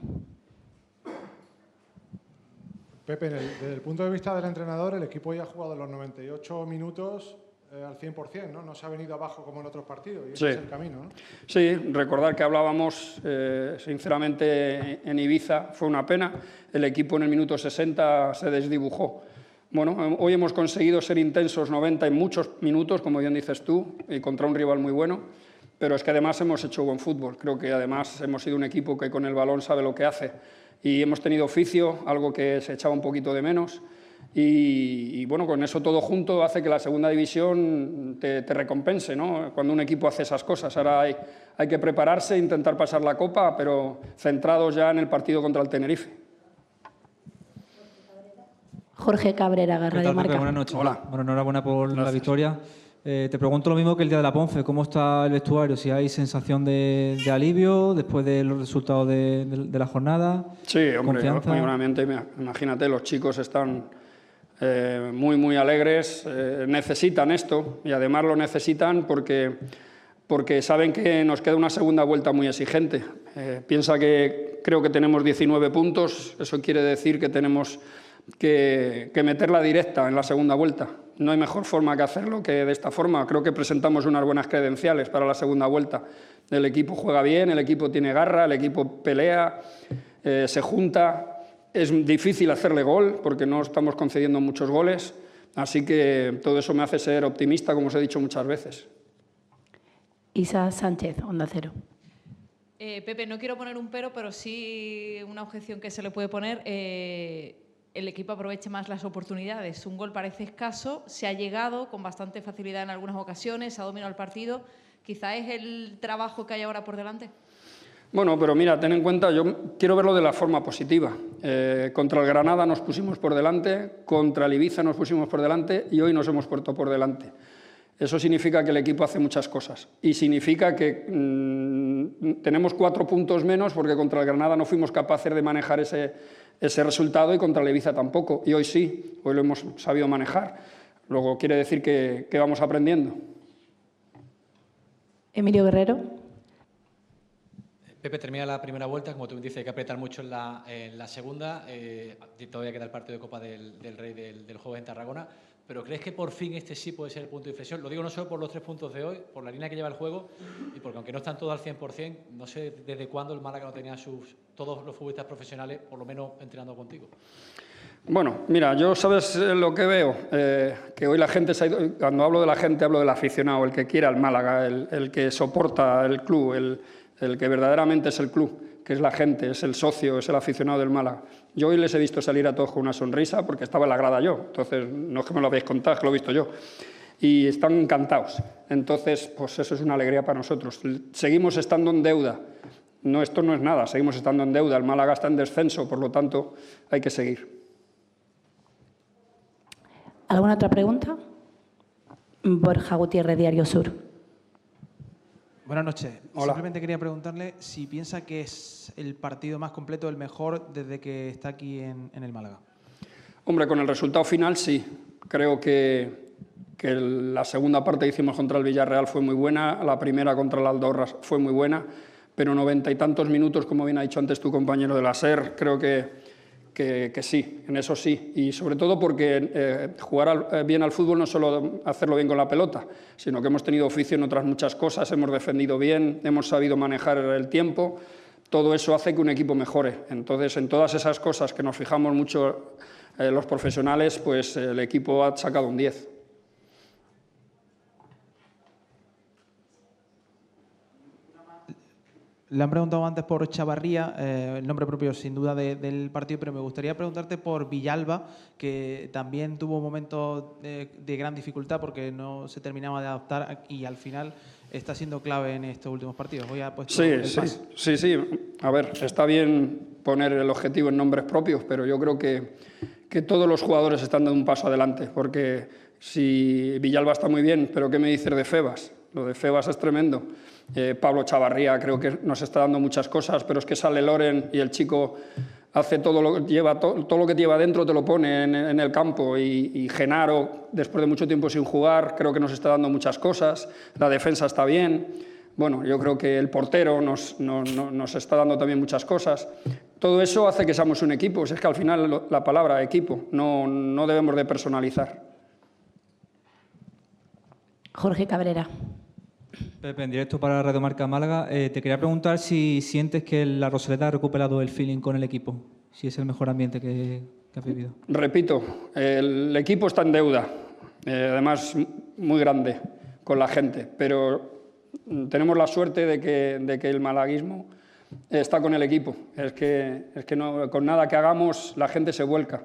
Pepe, desde el punto de vista del entrenador, el equipo ya ha jugado los 98 minutos eh, al 100%, ¿no? No se ha venido abajo como en otros partidos y ese es el camino, ¿no? Sí, recordar que hablábamos, eh, sinceramente, en Ibiza fue una pena. El equipo en el minuto 60 se desdibujó. Bueno, eh, hoy hemos conseguido ser intensos 90 en muchos minutos, como bien dices tú, y contra un rival muy bueno. Pero es que además hemos hecho buen fútbol. Creo que además hemos sido un equipo que con el balón sabe lo que hace. Y hemos tenido oficio, algo que se echaba un poquito de menos. Y, bueno, con eso todo junto hace que la segunda división te, te recompense, ¿no? Cuando un equipo hace esas cosas. Ahora hay, hay que prepararse, intentar pasar la copa, pero centrados ya en el partido contra el Tenerife. Jorge Cabrera, ¿Qué Garra de? Marca. Buenas noches. Bueno, enhorabuena por la victoria. Eh, te pregunto lo mismo que el día de la Ponce. ¿Cómo está el vestuario? Si hay sensación de, de alivio después de los resultados de, de- de la jornada. Sí, hombre, Confianza. muy buenamente. Imagínate, los chicos están eh, muy, muy alegres, eh, necesitan esto y además lo necesitan porque, porque saben que nos queda una segunda vuelta muy exigente. Eh, piensa que creo que tenemos 19 puntos, eso quiere decir que tenemos que, que meterla directa en la segunda vuelta. No hay mejor forma que hacerlo que de esta forma. Creo que presentamos unas buenas credenciales para la segunda vuelta. El equipo juega bien, el equipo tiene garra, el equipo pelea, eh, se junta. Es difícil hacerle gol porque no estamos concediendo muchos goles. Así que todo eso me hace ser optimista, como os he dicho muchas veces. Isa Sánchez, Onda Cero. Eh, Pepe, no quiero poner un pero, pero sí una objeción que se le puede poner. eh, el equipo aproveche más las oportunidades. Un gol parece escaso, se ha llegado con bastante facilidad en algunas ocasiones, se ha dominado el partido. Quizá es el trabajo que hay ahora por delante. Bueno, pero mira, ten en cuenta, yo quiero verlo de la forma positiva. Eh, contra el Granada nos pusimos por delante, contra el Ibiza nos pusimos por delante y hoy nos hemos puesto por delante. Eso significa que el equipo hace muchas cosas y significa que mm, tenemos cuatro puntos menos porque contra el Granada no fuimos capaces de manejar ese, ese resultado y contra el Ibiza tampoco. Y hoy sí, hoy lo hemos sabido manejar. Luego quiere decir que, que vamos aprendiendo. Emilio Guerrero. Pepe termina la primera vuelta, como tú dices, hay que apretar mucho en la, en la segunda. eh, todavía queda el partido de Copa del, del Rey del, del jueves en Tarragona. Pero ¿crees que por fin este sí puede ser el punto de inflexión? Lo digo no solo por los tres puntos de hoy, por la línea que lleva el juego y porque aunque no están todos al 100%, no sé desde cuándo el Málaga no tenía sus, todos los futbolistas profesionales, por lo menos entrenando contigo. Bueno, mira, yo sabes eh, lo que veo, Eh, que hoy la gente se ha ido, cuando hablo de la gente hablo del aficionado, el que quiera el Málaga, el, que soporta el club, el que verdaderamente es el club, que es la gente, es el socio, es el aficionado del Málaga. Yo hoy les he visto salir a todos con una sonrisa porque estaba en la grada yo, entonces no es que me lo habéis contado, es que lo he visto yo. Y están encantados. Entonces, pues eso es una alegría para nosotros. Seguimos estando en deuda. No, esto no es nada, seguimos estando en deuda. El Málaga está en descenso, por lo tanto, hay que seguir. ¿Alguna otra pregunta? Borja Gutiérrez, Diario Sur. Buenas noches. Hola. Simplemente quería preguntarle si piensa que es el partido más completo, el mejor desde que está aquí en, en el Málaga. Hombre, con el resultado final sí. Creo que, que la segunda parte que hicimos contra el Villarreal fue muy buena, la primera contra el Aldorra fue muy buena, pero noventa y tantos minutos, como bien ha dicho antes tu compañero de la SER, creo que, que, sí, en eso sí. Y sobre todo porque eh, jugar eh, bien al fútbol no es solo hacerlo bien con la pelota, sino que hemos tenido oficio en otras muchas cosas, hemos defendido bien, hemos sabido manejar el tiempo. Todo eso hace que un equipo mejore. Entonces, en todas esas cosas que nos fijamos mucho eh, los profesionales, pues el equipo ha sacado un 10. Le han preguntado antes por Chavarría, eh, el nombre propio sin duda de- del partido, pero me gustaría preguntarte por Villalba, que también tuvo momentos de, de gran dificultad porque no se terminaba de adaptar y al final está siendo clave en estos últimos partidos. Ha puesto Sí, el sí, sí, sí. A ver, está bien poner el objetivo en nombres propios, pero yo creo que, que todos los jugadores están dando un paso adelante, porque si Villalba está muy bien, pero ¿qué me dices de Febas? Lo de Febas es tremendo. Eh, Pablo Chavarría creo que nos está dando muchas cosas, pero es que sale Loren y el chico hace todo lo, lleva to- todo lo que lleva dentro, te lo pone en, el campo. Y, Genaro, después de mucho tiempo sin jugar, creo que nos está dando muchas cosas. La defensa está bien. Bueno, yo creo que el portero nos, no- no- nos está dando también muchas cosas. Todo eso hace que seamos un equipo. Es que al final la palabra equipo no, no debemos de personalizar. Jorge Cabrera. Pepe, en directo para Radio Marca Málaga, eh, te quería preguntar si sientes que la Rosaleda ha recuperado el feeling con el equipo, si es el mejor ambiente que, que has vivido. Repito, el equipo está en deuda, eh, además muy grande con la gente, pero tenemos la suerte de que, de que el malaguismo está con el equipo. Es que, es que no, con nada que hagamos la gente se vuelca.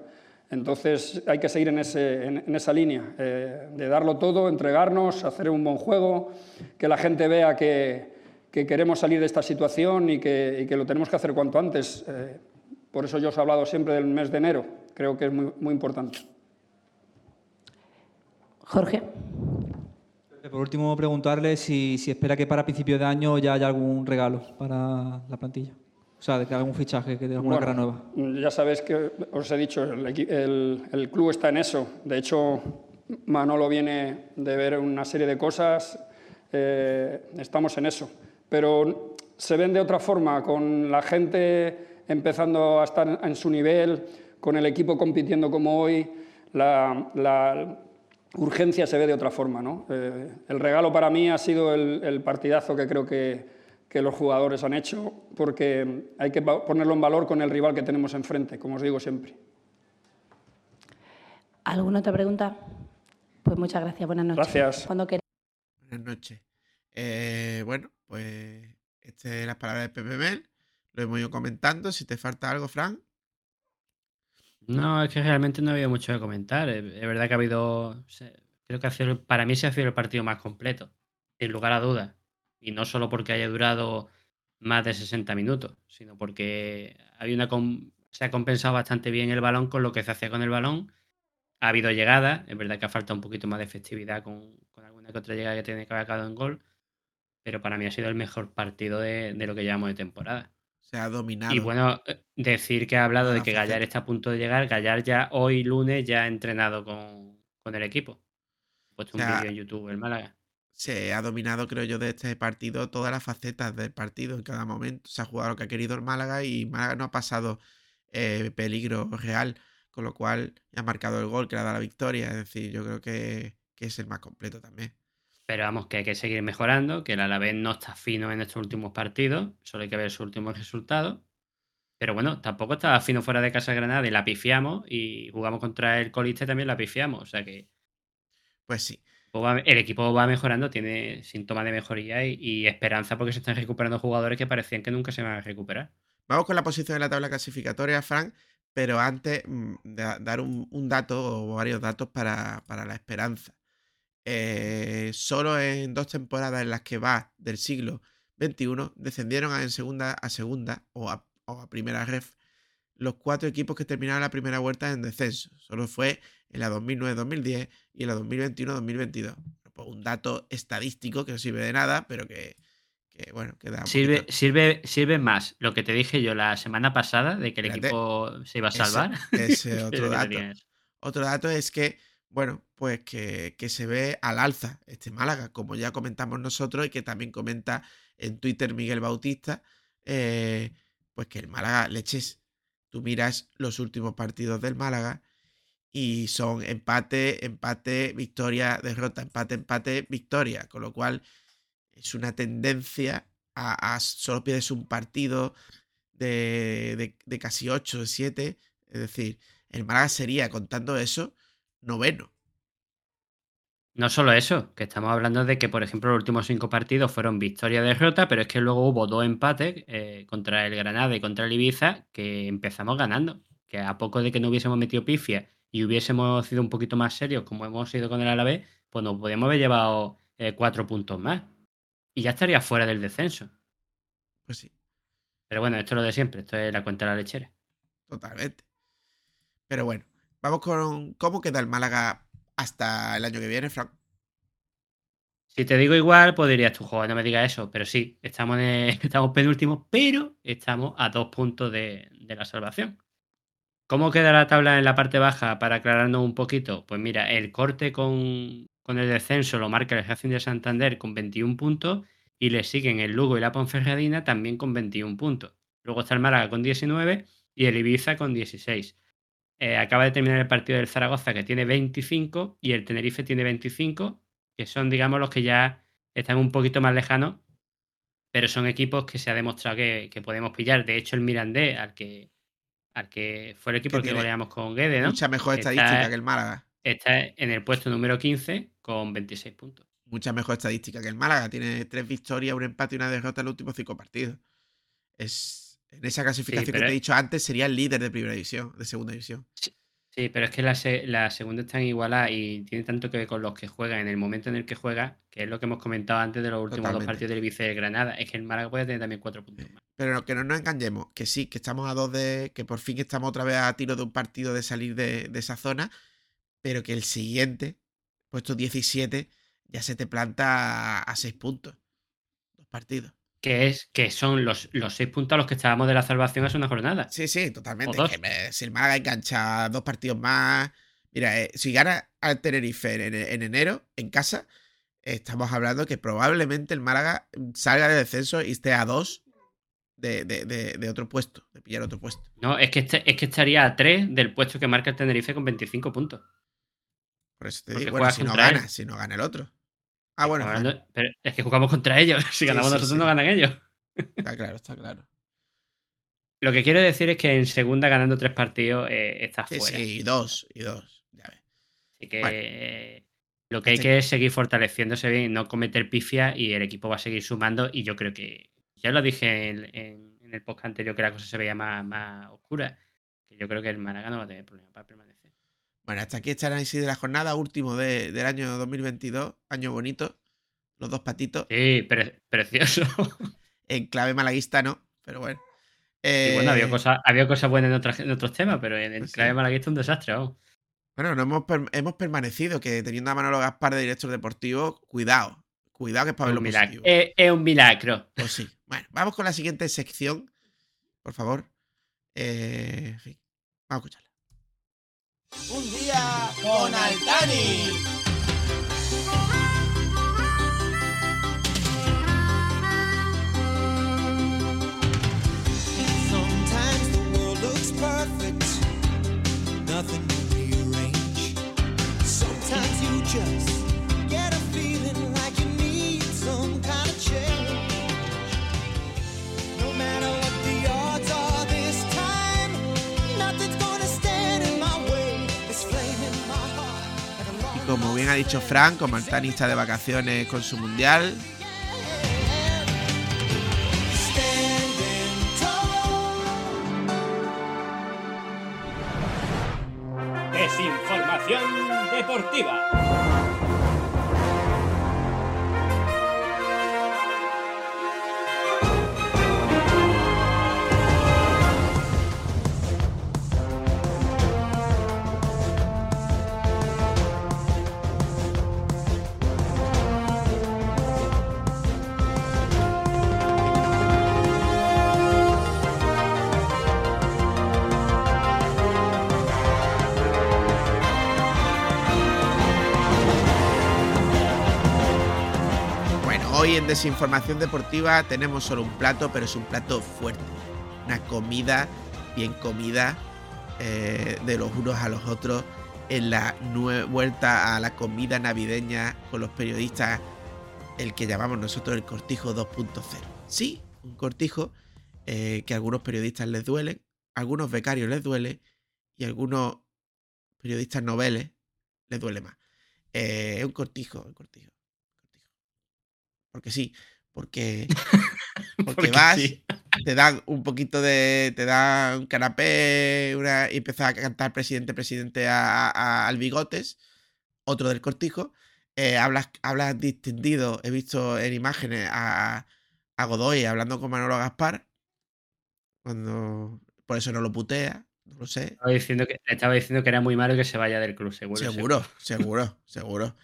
Entonces hay que seguir en, ese- en- en esa línea, eh, de darlo todo, entregarnos, hacer un buen juego, que la gente vea que, que queremos salir de esta situación y que, y que lo tenemos que hacer cuanto antes. Eh, por eso yo os he hablado siempre del mes de enero, creo que es muy, muy importante. Jorge. Por último, preguntarle si, si espera que para principios de año ya haya algún regalo para la plantilla. O sea, de que algún fichaje, que de alguna Bueno, cara nueva. Ya sabéis que os he dicho, el, el- el club está en eso. De hecho, Manolo viene de ver una serie de cosas, eh, estamos en eso. Pero se ven de otra forma, con la gente empezando a estar en su nivel, con el equipo compitiendo como hoy, la, la urgencia se ve de otra forma. ¿no? Eh, el regalo para mí ha sido el, el partidazo que creo que, que los jugadores han hecho, porque hay que ponerlo en valor con el rival que tenemos enfrente, como os digo siempre. ¿Alguna otra pregunta? Pues muchas gracias. Buenas noches. Gracias. Cuando. Buenas noches. Eh, bueno, pues estas son las palabras de Pepe Mel. Lo hemos ido comentando. Si te falta algo, Fran. No, es que realmente no ha habido mucho que comentar. Es es verdad que ha habido. Creo que ha sido, para mí se ha sido el partido más completo, sin lugar a dudas. Y no solo porque haya durado más de 60 minutos, sino porque una com- se ha compensado bastante bien el balón con lo que se hacía con el balón. Ha habido llegadas, es verdad que ha faltado un poquito más de efectividad con, con alguna que otra llegada que tiene que haber acabado en gol, pero para mí ha sido el mejor partido de, de lo que llevamos de temporada. Se ha dominado. Y bueno, eh, decir que ha hablado de que. Gallar está a punto de llegar. Gallar ya hoy lunes ya ha entrenado con, con el equipo. He puesto O sea, un vídeo en YouTube el Málaga. Se ha dominado, creo yo, de este partido todas las facetas del partido en cada momento. Se ha jugado lo que ha querido el Málaga y Málaga no ha pasado eh, peligro real, con lo cual ha marcado el gol que le ha dado la victoria. Es decir, yo creo que, que es el más completo también. Pero vamos, que hay que seguir mejorando, que el Alavés no está fino en estos últimos partidos, solo hay que ver sus últimos resultados. Pero bueno, tampoco estaba fino fuera de casa Granada y la pifiamos y jugamos contra el colista y también la pifiamos. O sea que Pues sí. Va- el equipo va mejorando, tiene síntomas de mejoría y, esperanza porque se están recuperando jugadores que parecían que nunca se van a recuperar. Vamos con la posición de la tabla clasificatoria, Frank, pero antes mm, da- dar un, dato o varios datos para, para la esperanza. Eh, solo en dos temporadas en las que va del siglo XXI descendieron a- en segunda a segunda o a primera ref los cuatro equipos que terminaron la primera vuelta en descenso. Solo fue en la 2009-2010 y en la 2021-2022. Pues un dato estadístico que no sirve de nada, pero que, que bueno, queda un Sirve, poquito- sirve, sirve más lo que te dije yo la semana pasada de que el equipo se iba a Ese- salvar. ese que otro que dato. Otro dato es que, bueno, pues que, que se ve al alza este Málaga, como ya comentamos nosotros y que también comenta en Twitter Miguel Bautista, eh, pues que el Málaga, leches, tú miras los últimos partidos del Málaga y son empate, empate, victoria, derrota, empate, empate, victoria, con lo cual es una tendencia a, solo pierdes un partido de, de- de casi 8 o 7, es decir, el Málaga sería, contando eso, noveno. No solo eso, que estamos hablando de que, por ejemplo, los últimos cinco partidos fueron victoria-derrota, pero es que luego hubo dos empates eh, contra el Granada y contra el Ibiza que empezamos ganando. Que a poco de que no hubiésemos metido pifia y hubiésemos sido un poquito más serios, como hemos sido con el Alavés, pues nos podíamos haber llevado eh, cuatro puntos más. Y ya estaría fuera del descenso. Pues sí, Pero bueno, esto es lo de siempre, esto es la cuenta de la lechera. totalmente. Pero bueno, vamos con cómo queda el Málaga hasta el año que viene, Frank. Si te digo igual, pues dirías tú, joder, no me digas eso. Pero sí, estamos, en- estamos penúltimos, pero estamos a dos puntos de, de la salvación. ¿Cómo queda la tabla en la parte baja para aclararnos un poquito? Pues mira, el corte con, con el descenso lo marca el Racing de Santander con 21 puntos y le siguen el Lugo y la Ponferradina también con 21 puntos. Luego está el Málaga con 19 y el Ibiza con 16. Eh, acaba de terminar el partido del Zaragoza que tiene 25 y el Tenerife tiene 25 que son, digamos, los que ya están un poquito más lejanos, pero son equipos que se ha demostrado que, podemos pillar. De hecho, el Mirandés, al que, al que fue el equipo Que goleamos con Guede, ¿no? Mucha mejor Está- estadística que el Málaga. Está en el puesto número 15 con 26 puntos. Mucha mejor estadística que el Málaga. Tiene tres victorias, un empate y una derrota en los últimos cinco partidos. Es, en esa clasificación que te he dicho antes, sería el líder de primera división, de segunda división. Sí, pero es que la, se- la segunda está igualada y tiene tanto que ver con los que juegan en el momento en el que juega, que es lo que hemos comentado antes de los últimos dos partidos del y del Granada. Es que el Málaga puede tener también cuatro puntos más. Pero no- que no nos engañemos, que sí, que estamos a dos de. que por fin estamos otra vez a tiro de un partido de salir de, de esa zona, pero que el siguiente, puesto 17, ya se te planta a, a seis puntos. Dos partidos. Que, es, que son los, los seis puntos a los que estábamos de la salvación hace una jornada. Sí, sí, totalmente. Que me- si el Málaga engancha dos partidos más. Mira, eh, si gana al Tenerife en, en enero, en casa, estamos hablando que probablemente el Málaga salga de descenso y esté a dos de, de- de- de otro puesto, de pillar otro puesto. No, es que, este- es que estaría a 3 del puesto que marca el Tenerife con 25 puntos. Por eso te Porque digo, bueno, si no él. gana, si no gana el otro. Ah, bueno, Hablando- claro, pero es que jugamos contra ellos. Si Sí, ganamos sí, nosotros, sí. no ganan ellos. está claro, está claro. Lo que quiero decir es que en segunda, ganando tres partidos, eh, está Sí, fuera. sí, y dos, y dos. Ya ves. Así que eh, lo que hay que es seguir fortaleciéndose bien, no cometer pifia y el equipo va a seguir sumando. Y yo creo que, ya lo dije en, en- en el podcast anterior, que la cosa se veía más, más oscura. Que yo creo que el Málaga no va a tener problema para permanecer. Bueno, hasta aquí este análisis de la jornada, último de- del año 2022, año bonito. Los dos patitos. Sí, pre- precioso. En clave malaguista no, pero bueno. Y bueno, había Eh, cosas, había cosas buenas en, otras- en otros temas, pero en Pues sí. clave malaguista un desastre. vamos. Bueno, no hemos, per- hemos permanecido, que teniendo a Manolo Gaspar de director deportivo, cuidado. Cuidado que es para ver Es lo un milagro. positivo. Es, es un milagro. Pues sí. Bueno, vamos con la siguiente sección, por favor. Eh, en fin, vamos a escucharla. Un día con Altani. Sometimes the world looks perfect, nothing to rearrange. Sometimes you just como bien ha dicho Frank, como está de vacaciones con su mundial, Desinformación deportiva. En Desinformación Deportiva tenemos solo un plato, pero es un plato fuerte. Una comida, bien comida, eh, de los unos a los otros, en la vuelta a la comida navideña con los periodistas, el que llamamos nosotros el cortijo 2.0. Sí, un cortijo eh, que a algunos periodistas les duele, a algunos becarios les duele y a algunos periodistas noveles les duele más. Eh, es un cortijo, un cortijo. Porque sí, porque, porque, Porque vas, sí. te dan un poquito de. te dan un canapé una, y empiezas a cantar presidente, presidente a, a- al bigotes, otro del cortijo. eh, hablas, hablas distendido, he visto en imágenes a, a Godoy hablando con Manolo Gaspar. Cuando. Por eso no lo putea, no lo sé. Estaba diciendo que, le estaba diciendo que era muy malo que se vaya del club, seguro. Seguro, seguro, seguro.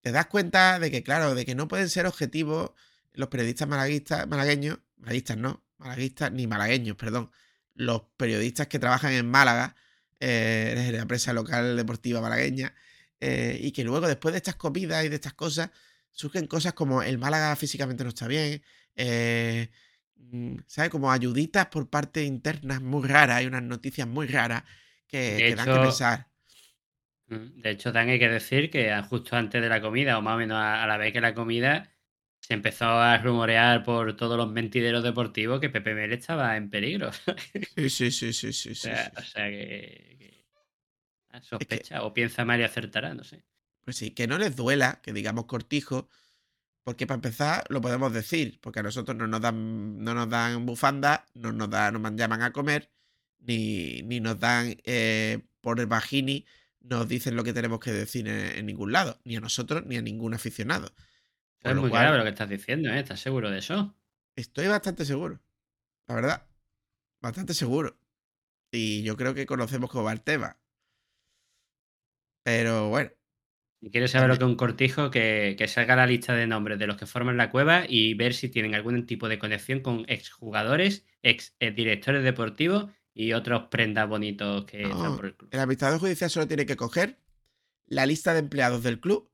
Te das cuenta de que, claro, de que no pueden ser objetivos los periodistas malaguistas, malagueños, malaguistas no, malaguistas ni malagueños, perdón. Los periodistas que trabajan en Málaga, eh, en la prensa local deportiva malagueña, eh, y que luego, después de estas comidas y de estas cosas, surgen cosas como el Málaga físicamente no está bien, eh, mm, ¿sabes? Como ayuditas por parte internas muy raras, hay unas noticias muy raras que, que dan que pensar. De hecho, también hay que decir que justo antes de la comida, o más o menos a, la vez que la comida, se empezó a rumorear por todos los mentideros deportivos que Pepe Mel estaba en peligro. Sí, sí, sí, sí, sí, O sea, sí. o sea que, que- ah, sospecha o piensa mal y acertará, no sé. Pues sí, que no les duela, que digamos cortijo, porque para empezar lo podemos decir, porque a nosotros no nos dan, no nos dan bufanda, no nos, dan, no nos llaman a comer, ni, ni nos dan eh, por el bajini, nos dicen lo que tenemos que decir en, en ningún lado, ni a nosotros ni a ningún aficionado. Por es lo muy cual, grave lo que estás diciendo, ¿eh? ¿Estás seguro de eso? Estoy bastante seguro, la verdad, bastante seguro. Y yo creo que conocemos cómo va el tema. Pero bueno, Si quieres saber lo que es un cortijo, que, que salga la lista de nombres de los que forman la cueva y ver si tienen algún tipo de conexión con exjugadores, ex eh, directores deportivos y otros prendas bonitos que están No, por el club. el administrador judicial solo tiene que coger la lista de empleados del club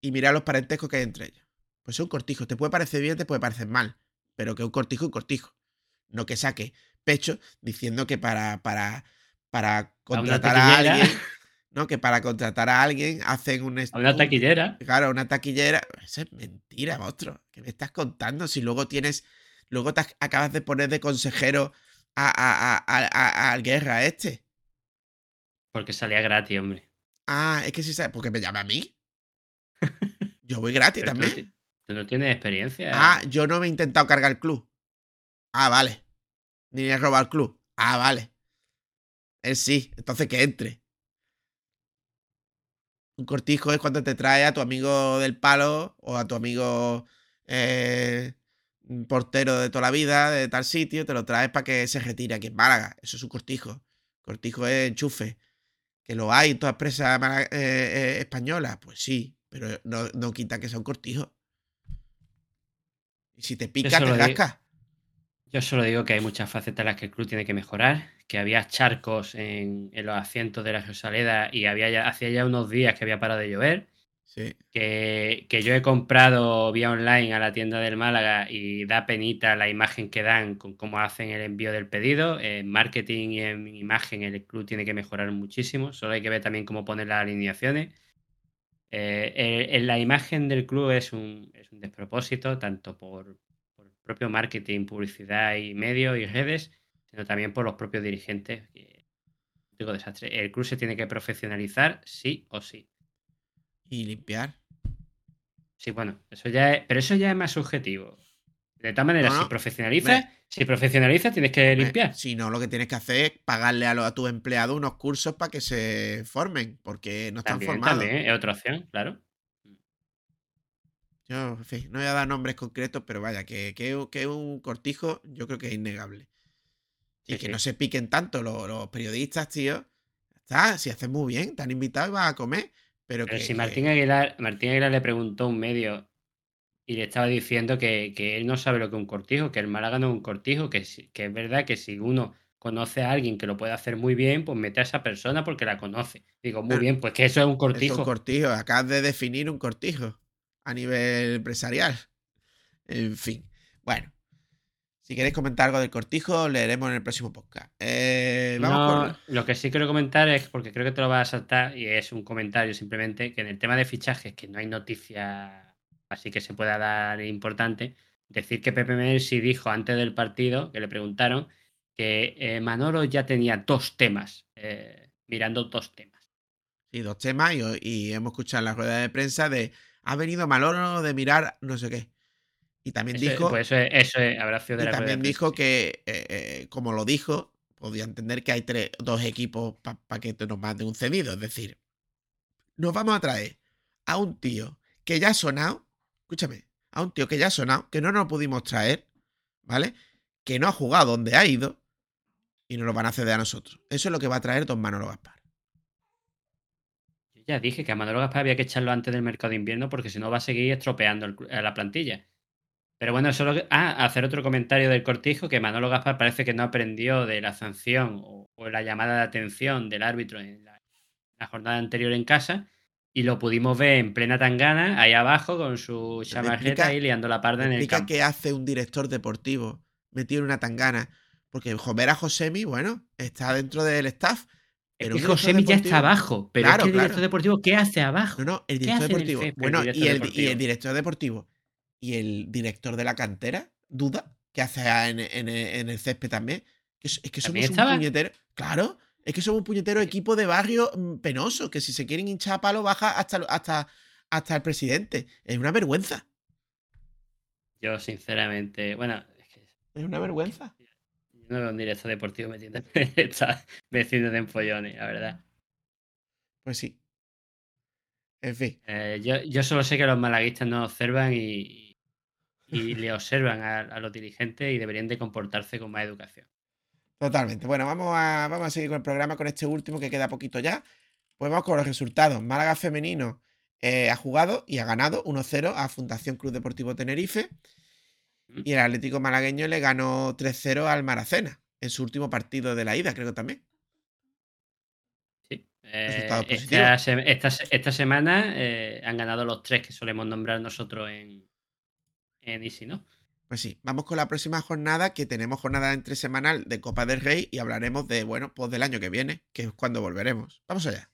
y mirar los parentescos que hay entre ellos. Pues es un cortijo. Te puede parecer bien, te puede parecer mal, pero que un cortijo un cortijo. No que saque pecho diciendo que para, para, para contratar a alguien, ¿no? Que para contratar a alguien hacen un... A una un- taquillera. Claro, una taquillera. Eso es mentira, monstruo. ¿Qué me estás contando? Si luego tienes... Luego te ac- acabas de poner de consejero a, a, a, a- a- al guerra este. Porque salía gratis, hombre. Ah, es que sí sabes, porque me llama a mí. Yo voy gratis Pero también. tú no tienes experiencia. Ah, yo no me he intentado cargar el club. Ah, vale. Ni he robado el club. Ah, vale. Él sí, entonces que entre. Un cortijo es cuando te trae a tu amigo del palo o a tu amigo eh, un portero de toda la vida, de tal sitio, te lo traes para que se retire aquí en Málaga. Eso es un cortijo. Cortijo es enchufe. Que lo hay en todas presas eh, eh, españolas, pues sí, pero no, no quita que sea un cortijo. Y si te pica, te digo- rasca. Yo solo digo que hay muchas facetas en las que el club tiene que mejorar, que había charcos en, en los asientos de la Rosaleda y había ya, hacía ya unos días que había parado de llover, Que, yo he comprado vía online a la tienda del Málaga y da penita la imagen que dan con cómo hacen el envío del pedido. En marketing y en imagen el club tiene que mejorar muchísimo, solo hay que ver también cómo poner las alineaciones. Eh, eh, en la imagen del club es un, es un despropósito, tanto por, por el propio marketing, publicidad y medios y redes, sino también por los propios dirigentes. Digo, desastre. El club se tiene que profesionalizar sí o sí. Y limpiar. Sí, bueno, eso ya es, pero eso ya es más subjetivo. De tal manera, No, si profesionalizas, si profesionalizas, tienes que limpiar. Si no, lo que tienes que hacer es pagarle a, los, a tus empleados unos cursos para que se formen, porque no están formados. también, es otra opción, claro. Yo, en fin, no voy a dar nombres concretos, pero vaya, que, que, que un cortijo yo creo que es innegable. Y Sí, que sí. no se piquen tanto los, los periodistas, tío. Está, si haces muy bien, te han invitado y vas a comer. Pero, Pero que, si Martín Aguilar, Martín Aguilar le preguntó a un medio y le estaba diciendo que, que él no sabe lo que es un cortijo, que el Málaga no es un cortijo, que, que es verdad que si uno conoce a alguien que lo puede hacer muy bien, pues mete a esa persona porque la conoce. Digo, muy bien, pues que eso es un es cortijo. un cortijo. Acabas de definir un cortijo a nivel empresarial. En fin. Bueno. Si queréis comentar algo del cortijo, leeremos en el próximo podcast. Eh, vamos No, con. Lo que sí quiero comentar es, porque creo que te lo vas a saltar, y es un comentario simplemente, que en el tema de fichajes, que no hay noticia así que se pueda dar importante, decir que Pepe Mel sí dijo antes del partido, que le preguntaron, que eh, Manolo ya tenía dos temas, eh, mirando dos temas. Sí, dos temas y, y hemos escuchado en la rueda de prensa de ha venido Maloro de mirar no sé qué. Y también Eso, dijo, pues eso, es- eso es- habrá sido de y la también prensa, dijo que, eh, eh, como lo dijo, podía entender que hay tres, dos equipos para que nos manden un cedido. Es decir, nos vamos a traer a un tío que ya ha sonado, escúchame, a un tío que ya ha sonado, que no nos pudimos traer, ¿vale? Que no ha jugado donde ha ido y nos lo van a ceder a nosotros. Eso es lo que va a traer Don Manolo Gaspar. Yo ya dije que a Manolo Gaspar había que echarlo antes del mercado de invierno porque si no va a seguir estropeando el a la plantilla. Pero bueno, solo que- ah, hacer otro comentario del cortijo, que Manolo Gaspar parece que no aprendió de la sanción o, o la llamada de atención del árbitro en la, la jornada anterior en casa y lo pudimos ver en plena tangana, ahí abajo, con su chamarreta ahí liando la parda en el campo. qué hace un director deportivo metido en una tangana. Porque Jover a Josemi, bueno, está dentro del staff. Es pero que un director Josemi ya está abajo, pero Claro, es que el claro. director deportivo, ¿qué hace abajo? No, no, el ¿Qué director el deportivo. césped, bueno, y, el, y el director deportivo y el director de la cantera, Duda, que hace en, en- en el césped también. Es, es que somos ¿También un puñetero. Claro, es que somos un puñetero equipo de barrio mm, penoso, que si se quieren hinchar a palo baja hasta, hasta, hasta el presidente. Es una vergüenza. Yo, sinceramente, bueno, es que Es una vergüenza. yo no veo un director deportivo metiendo metiéndote en follones, la verdad. Pues sí. En fin. Eh, yo, yo solo sé que los malaguistas no observan y, y le observan a, a los dirigentes y deberían de comportarse con más educación. Totalmente. Bueno, vamos a, vamos a seguir con el programa con este último que queda poquito ya. Pues vamos con los resultados. Málaga Femenino eh, ha jugado y ha ganado 1-0 a Fundación Club Deportivo Tenerife. Y el Atlético Malagueño le ganó 3-0 al Maracena en su último partido de la ida, creo que también. Eh, Resultados esta, esta semana eh, han ganado los tres que solemos nombrar nosotros en, en Easy, ¿no? Pues sí, vamos con la próxima jornada, que tenemos jornada entre semanal de Copa del Rey y hablaremos de, bueno, pues del año que viene, que es cuando volveremos. Vamos allá.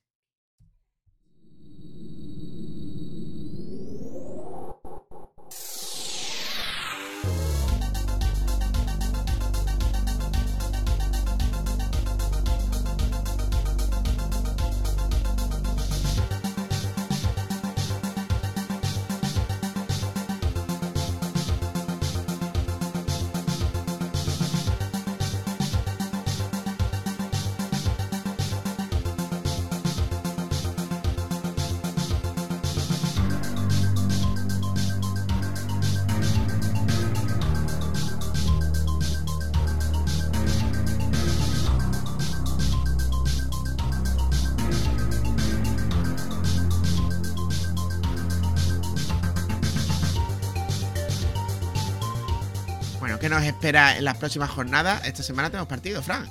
Espera en las próximas jornadas? Esta semana tenemos partido, Fran.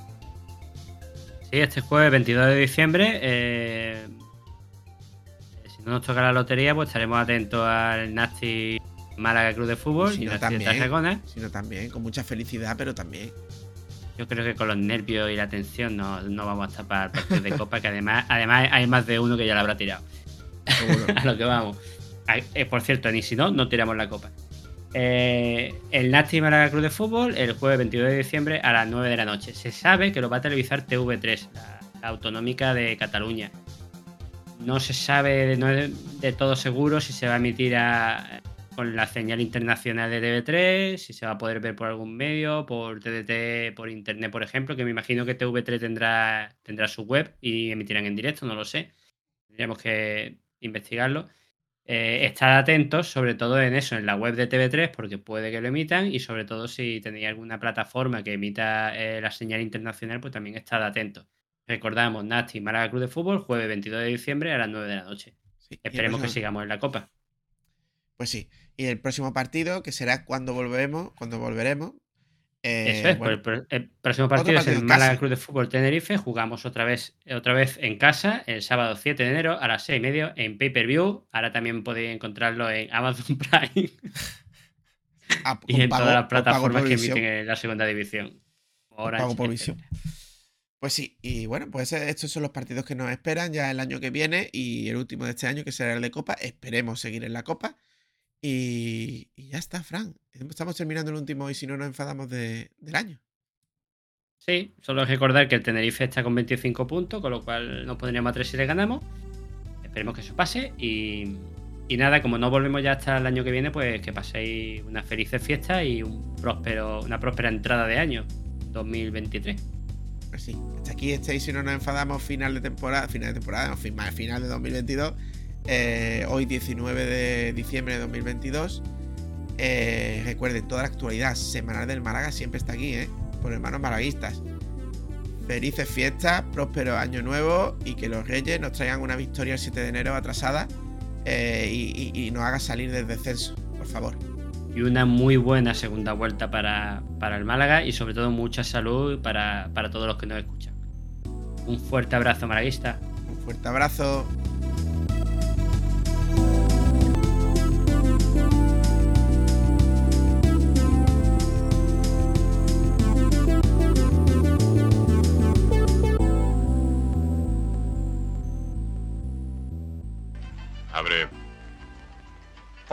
Sí, este jueves 22 de diciembre. eh, si no nos toca la lotería, pues estaremos atentos al Nasty Málaga Club de Fútbol y Sino Nasty de también, sino también, con mucha felicidad, pero también. Yo creo que con los nervios y la tensión no, no vamos a estar para el partido de Copa, que además, además hay más de uno que ya la habrá tirado. a lo que vamos. Eh, por cierto, ni si no, no tiramos la Copa. Eh, el Nasty Málaga Club de Fútbol el jueves 22 de diciembre a las 9 de la noche. Se sabe que lo va a televisar TV3, la, la autonómica de Cataluña. No se sabe, no es de todo seguro si se va a emitir a- con la señal internacional de TV3, si se va a poder ver por algún medio, por TDT, por internet, por ejemplo, que me imagino que TV3 tendrá, tendrá su web y emitirán en directo, no lo sé. Tendríamos que investigarlo. Eh, estar atentos, sobre todo en eso, en la web de TV3, porque puede que lo emitan, y sobre todo si tenéis alguna plataforma que emita eh, la señal internacional, pues también estad atentos. Recordamos, Nasty Málaga Club de Fútbol, jueves 22 de diciembre a las 9 de la noche. Esperemos que sigamos en la Copa. Pues sí. Y el próximo partido, que será cuando volvemos, cuando volveremos. Eh, Eso es, bueno, pues el, el próximo partido es el Málaga. Club de Fútbol Tenerife. Jugamos otra vez, otra vez en casa el sábado 7 de enero a las 6 y media en pay per view. Ahora también podéis encontrarlo en Amazon Prime. a- y en pago- todas las plataformas que emiten en la segunda división. Orange, pago por visión. Pues sí, y bueno, pues eh, estos son los partidos que nos esperan ya el año que viene y el último de este año que será el de Copa. Esperemos seguir en la Copa. Y, y ya está, Fran. Estamos terminando el último y si no nos enfadamos de- del año. Sí, solo recordar que el Tenerife está con 25 puntos, con lo cual nos pondríamos a 3 si le ganamos. Esperemos que eso pase. Y, y nada, como no volvemos ya hasta el año que viene, pues que paséis unas felices fiestas y un próspero, una próspera entrada de año 2023. Pues sí, hasta aquí y si no nos enfadamos final de temporada, final de temporada, no, fin- final de 2022. Eh, hoy 19 de diciembre de 2022. Eh, recuerden, toda la actualidad semanal del Málaga siempre está aquí, ¿eh? Por hermanos malaguistas. Felices fiestas, próspero año nuevo y que los reyes nos traigan una victoria el 7 de enero atrasada eh, y, y- y nos haga salir del descenso, por favor. Y una muy buena segunda vuelta para, para el Málaga y sobre todo mucha salud para, para todos los que nos escuchan. Un fuerte abrazo, malaguista. Un fuerte abrazo.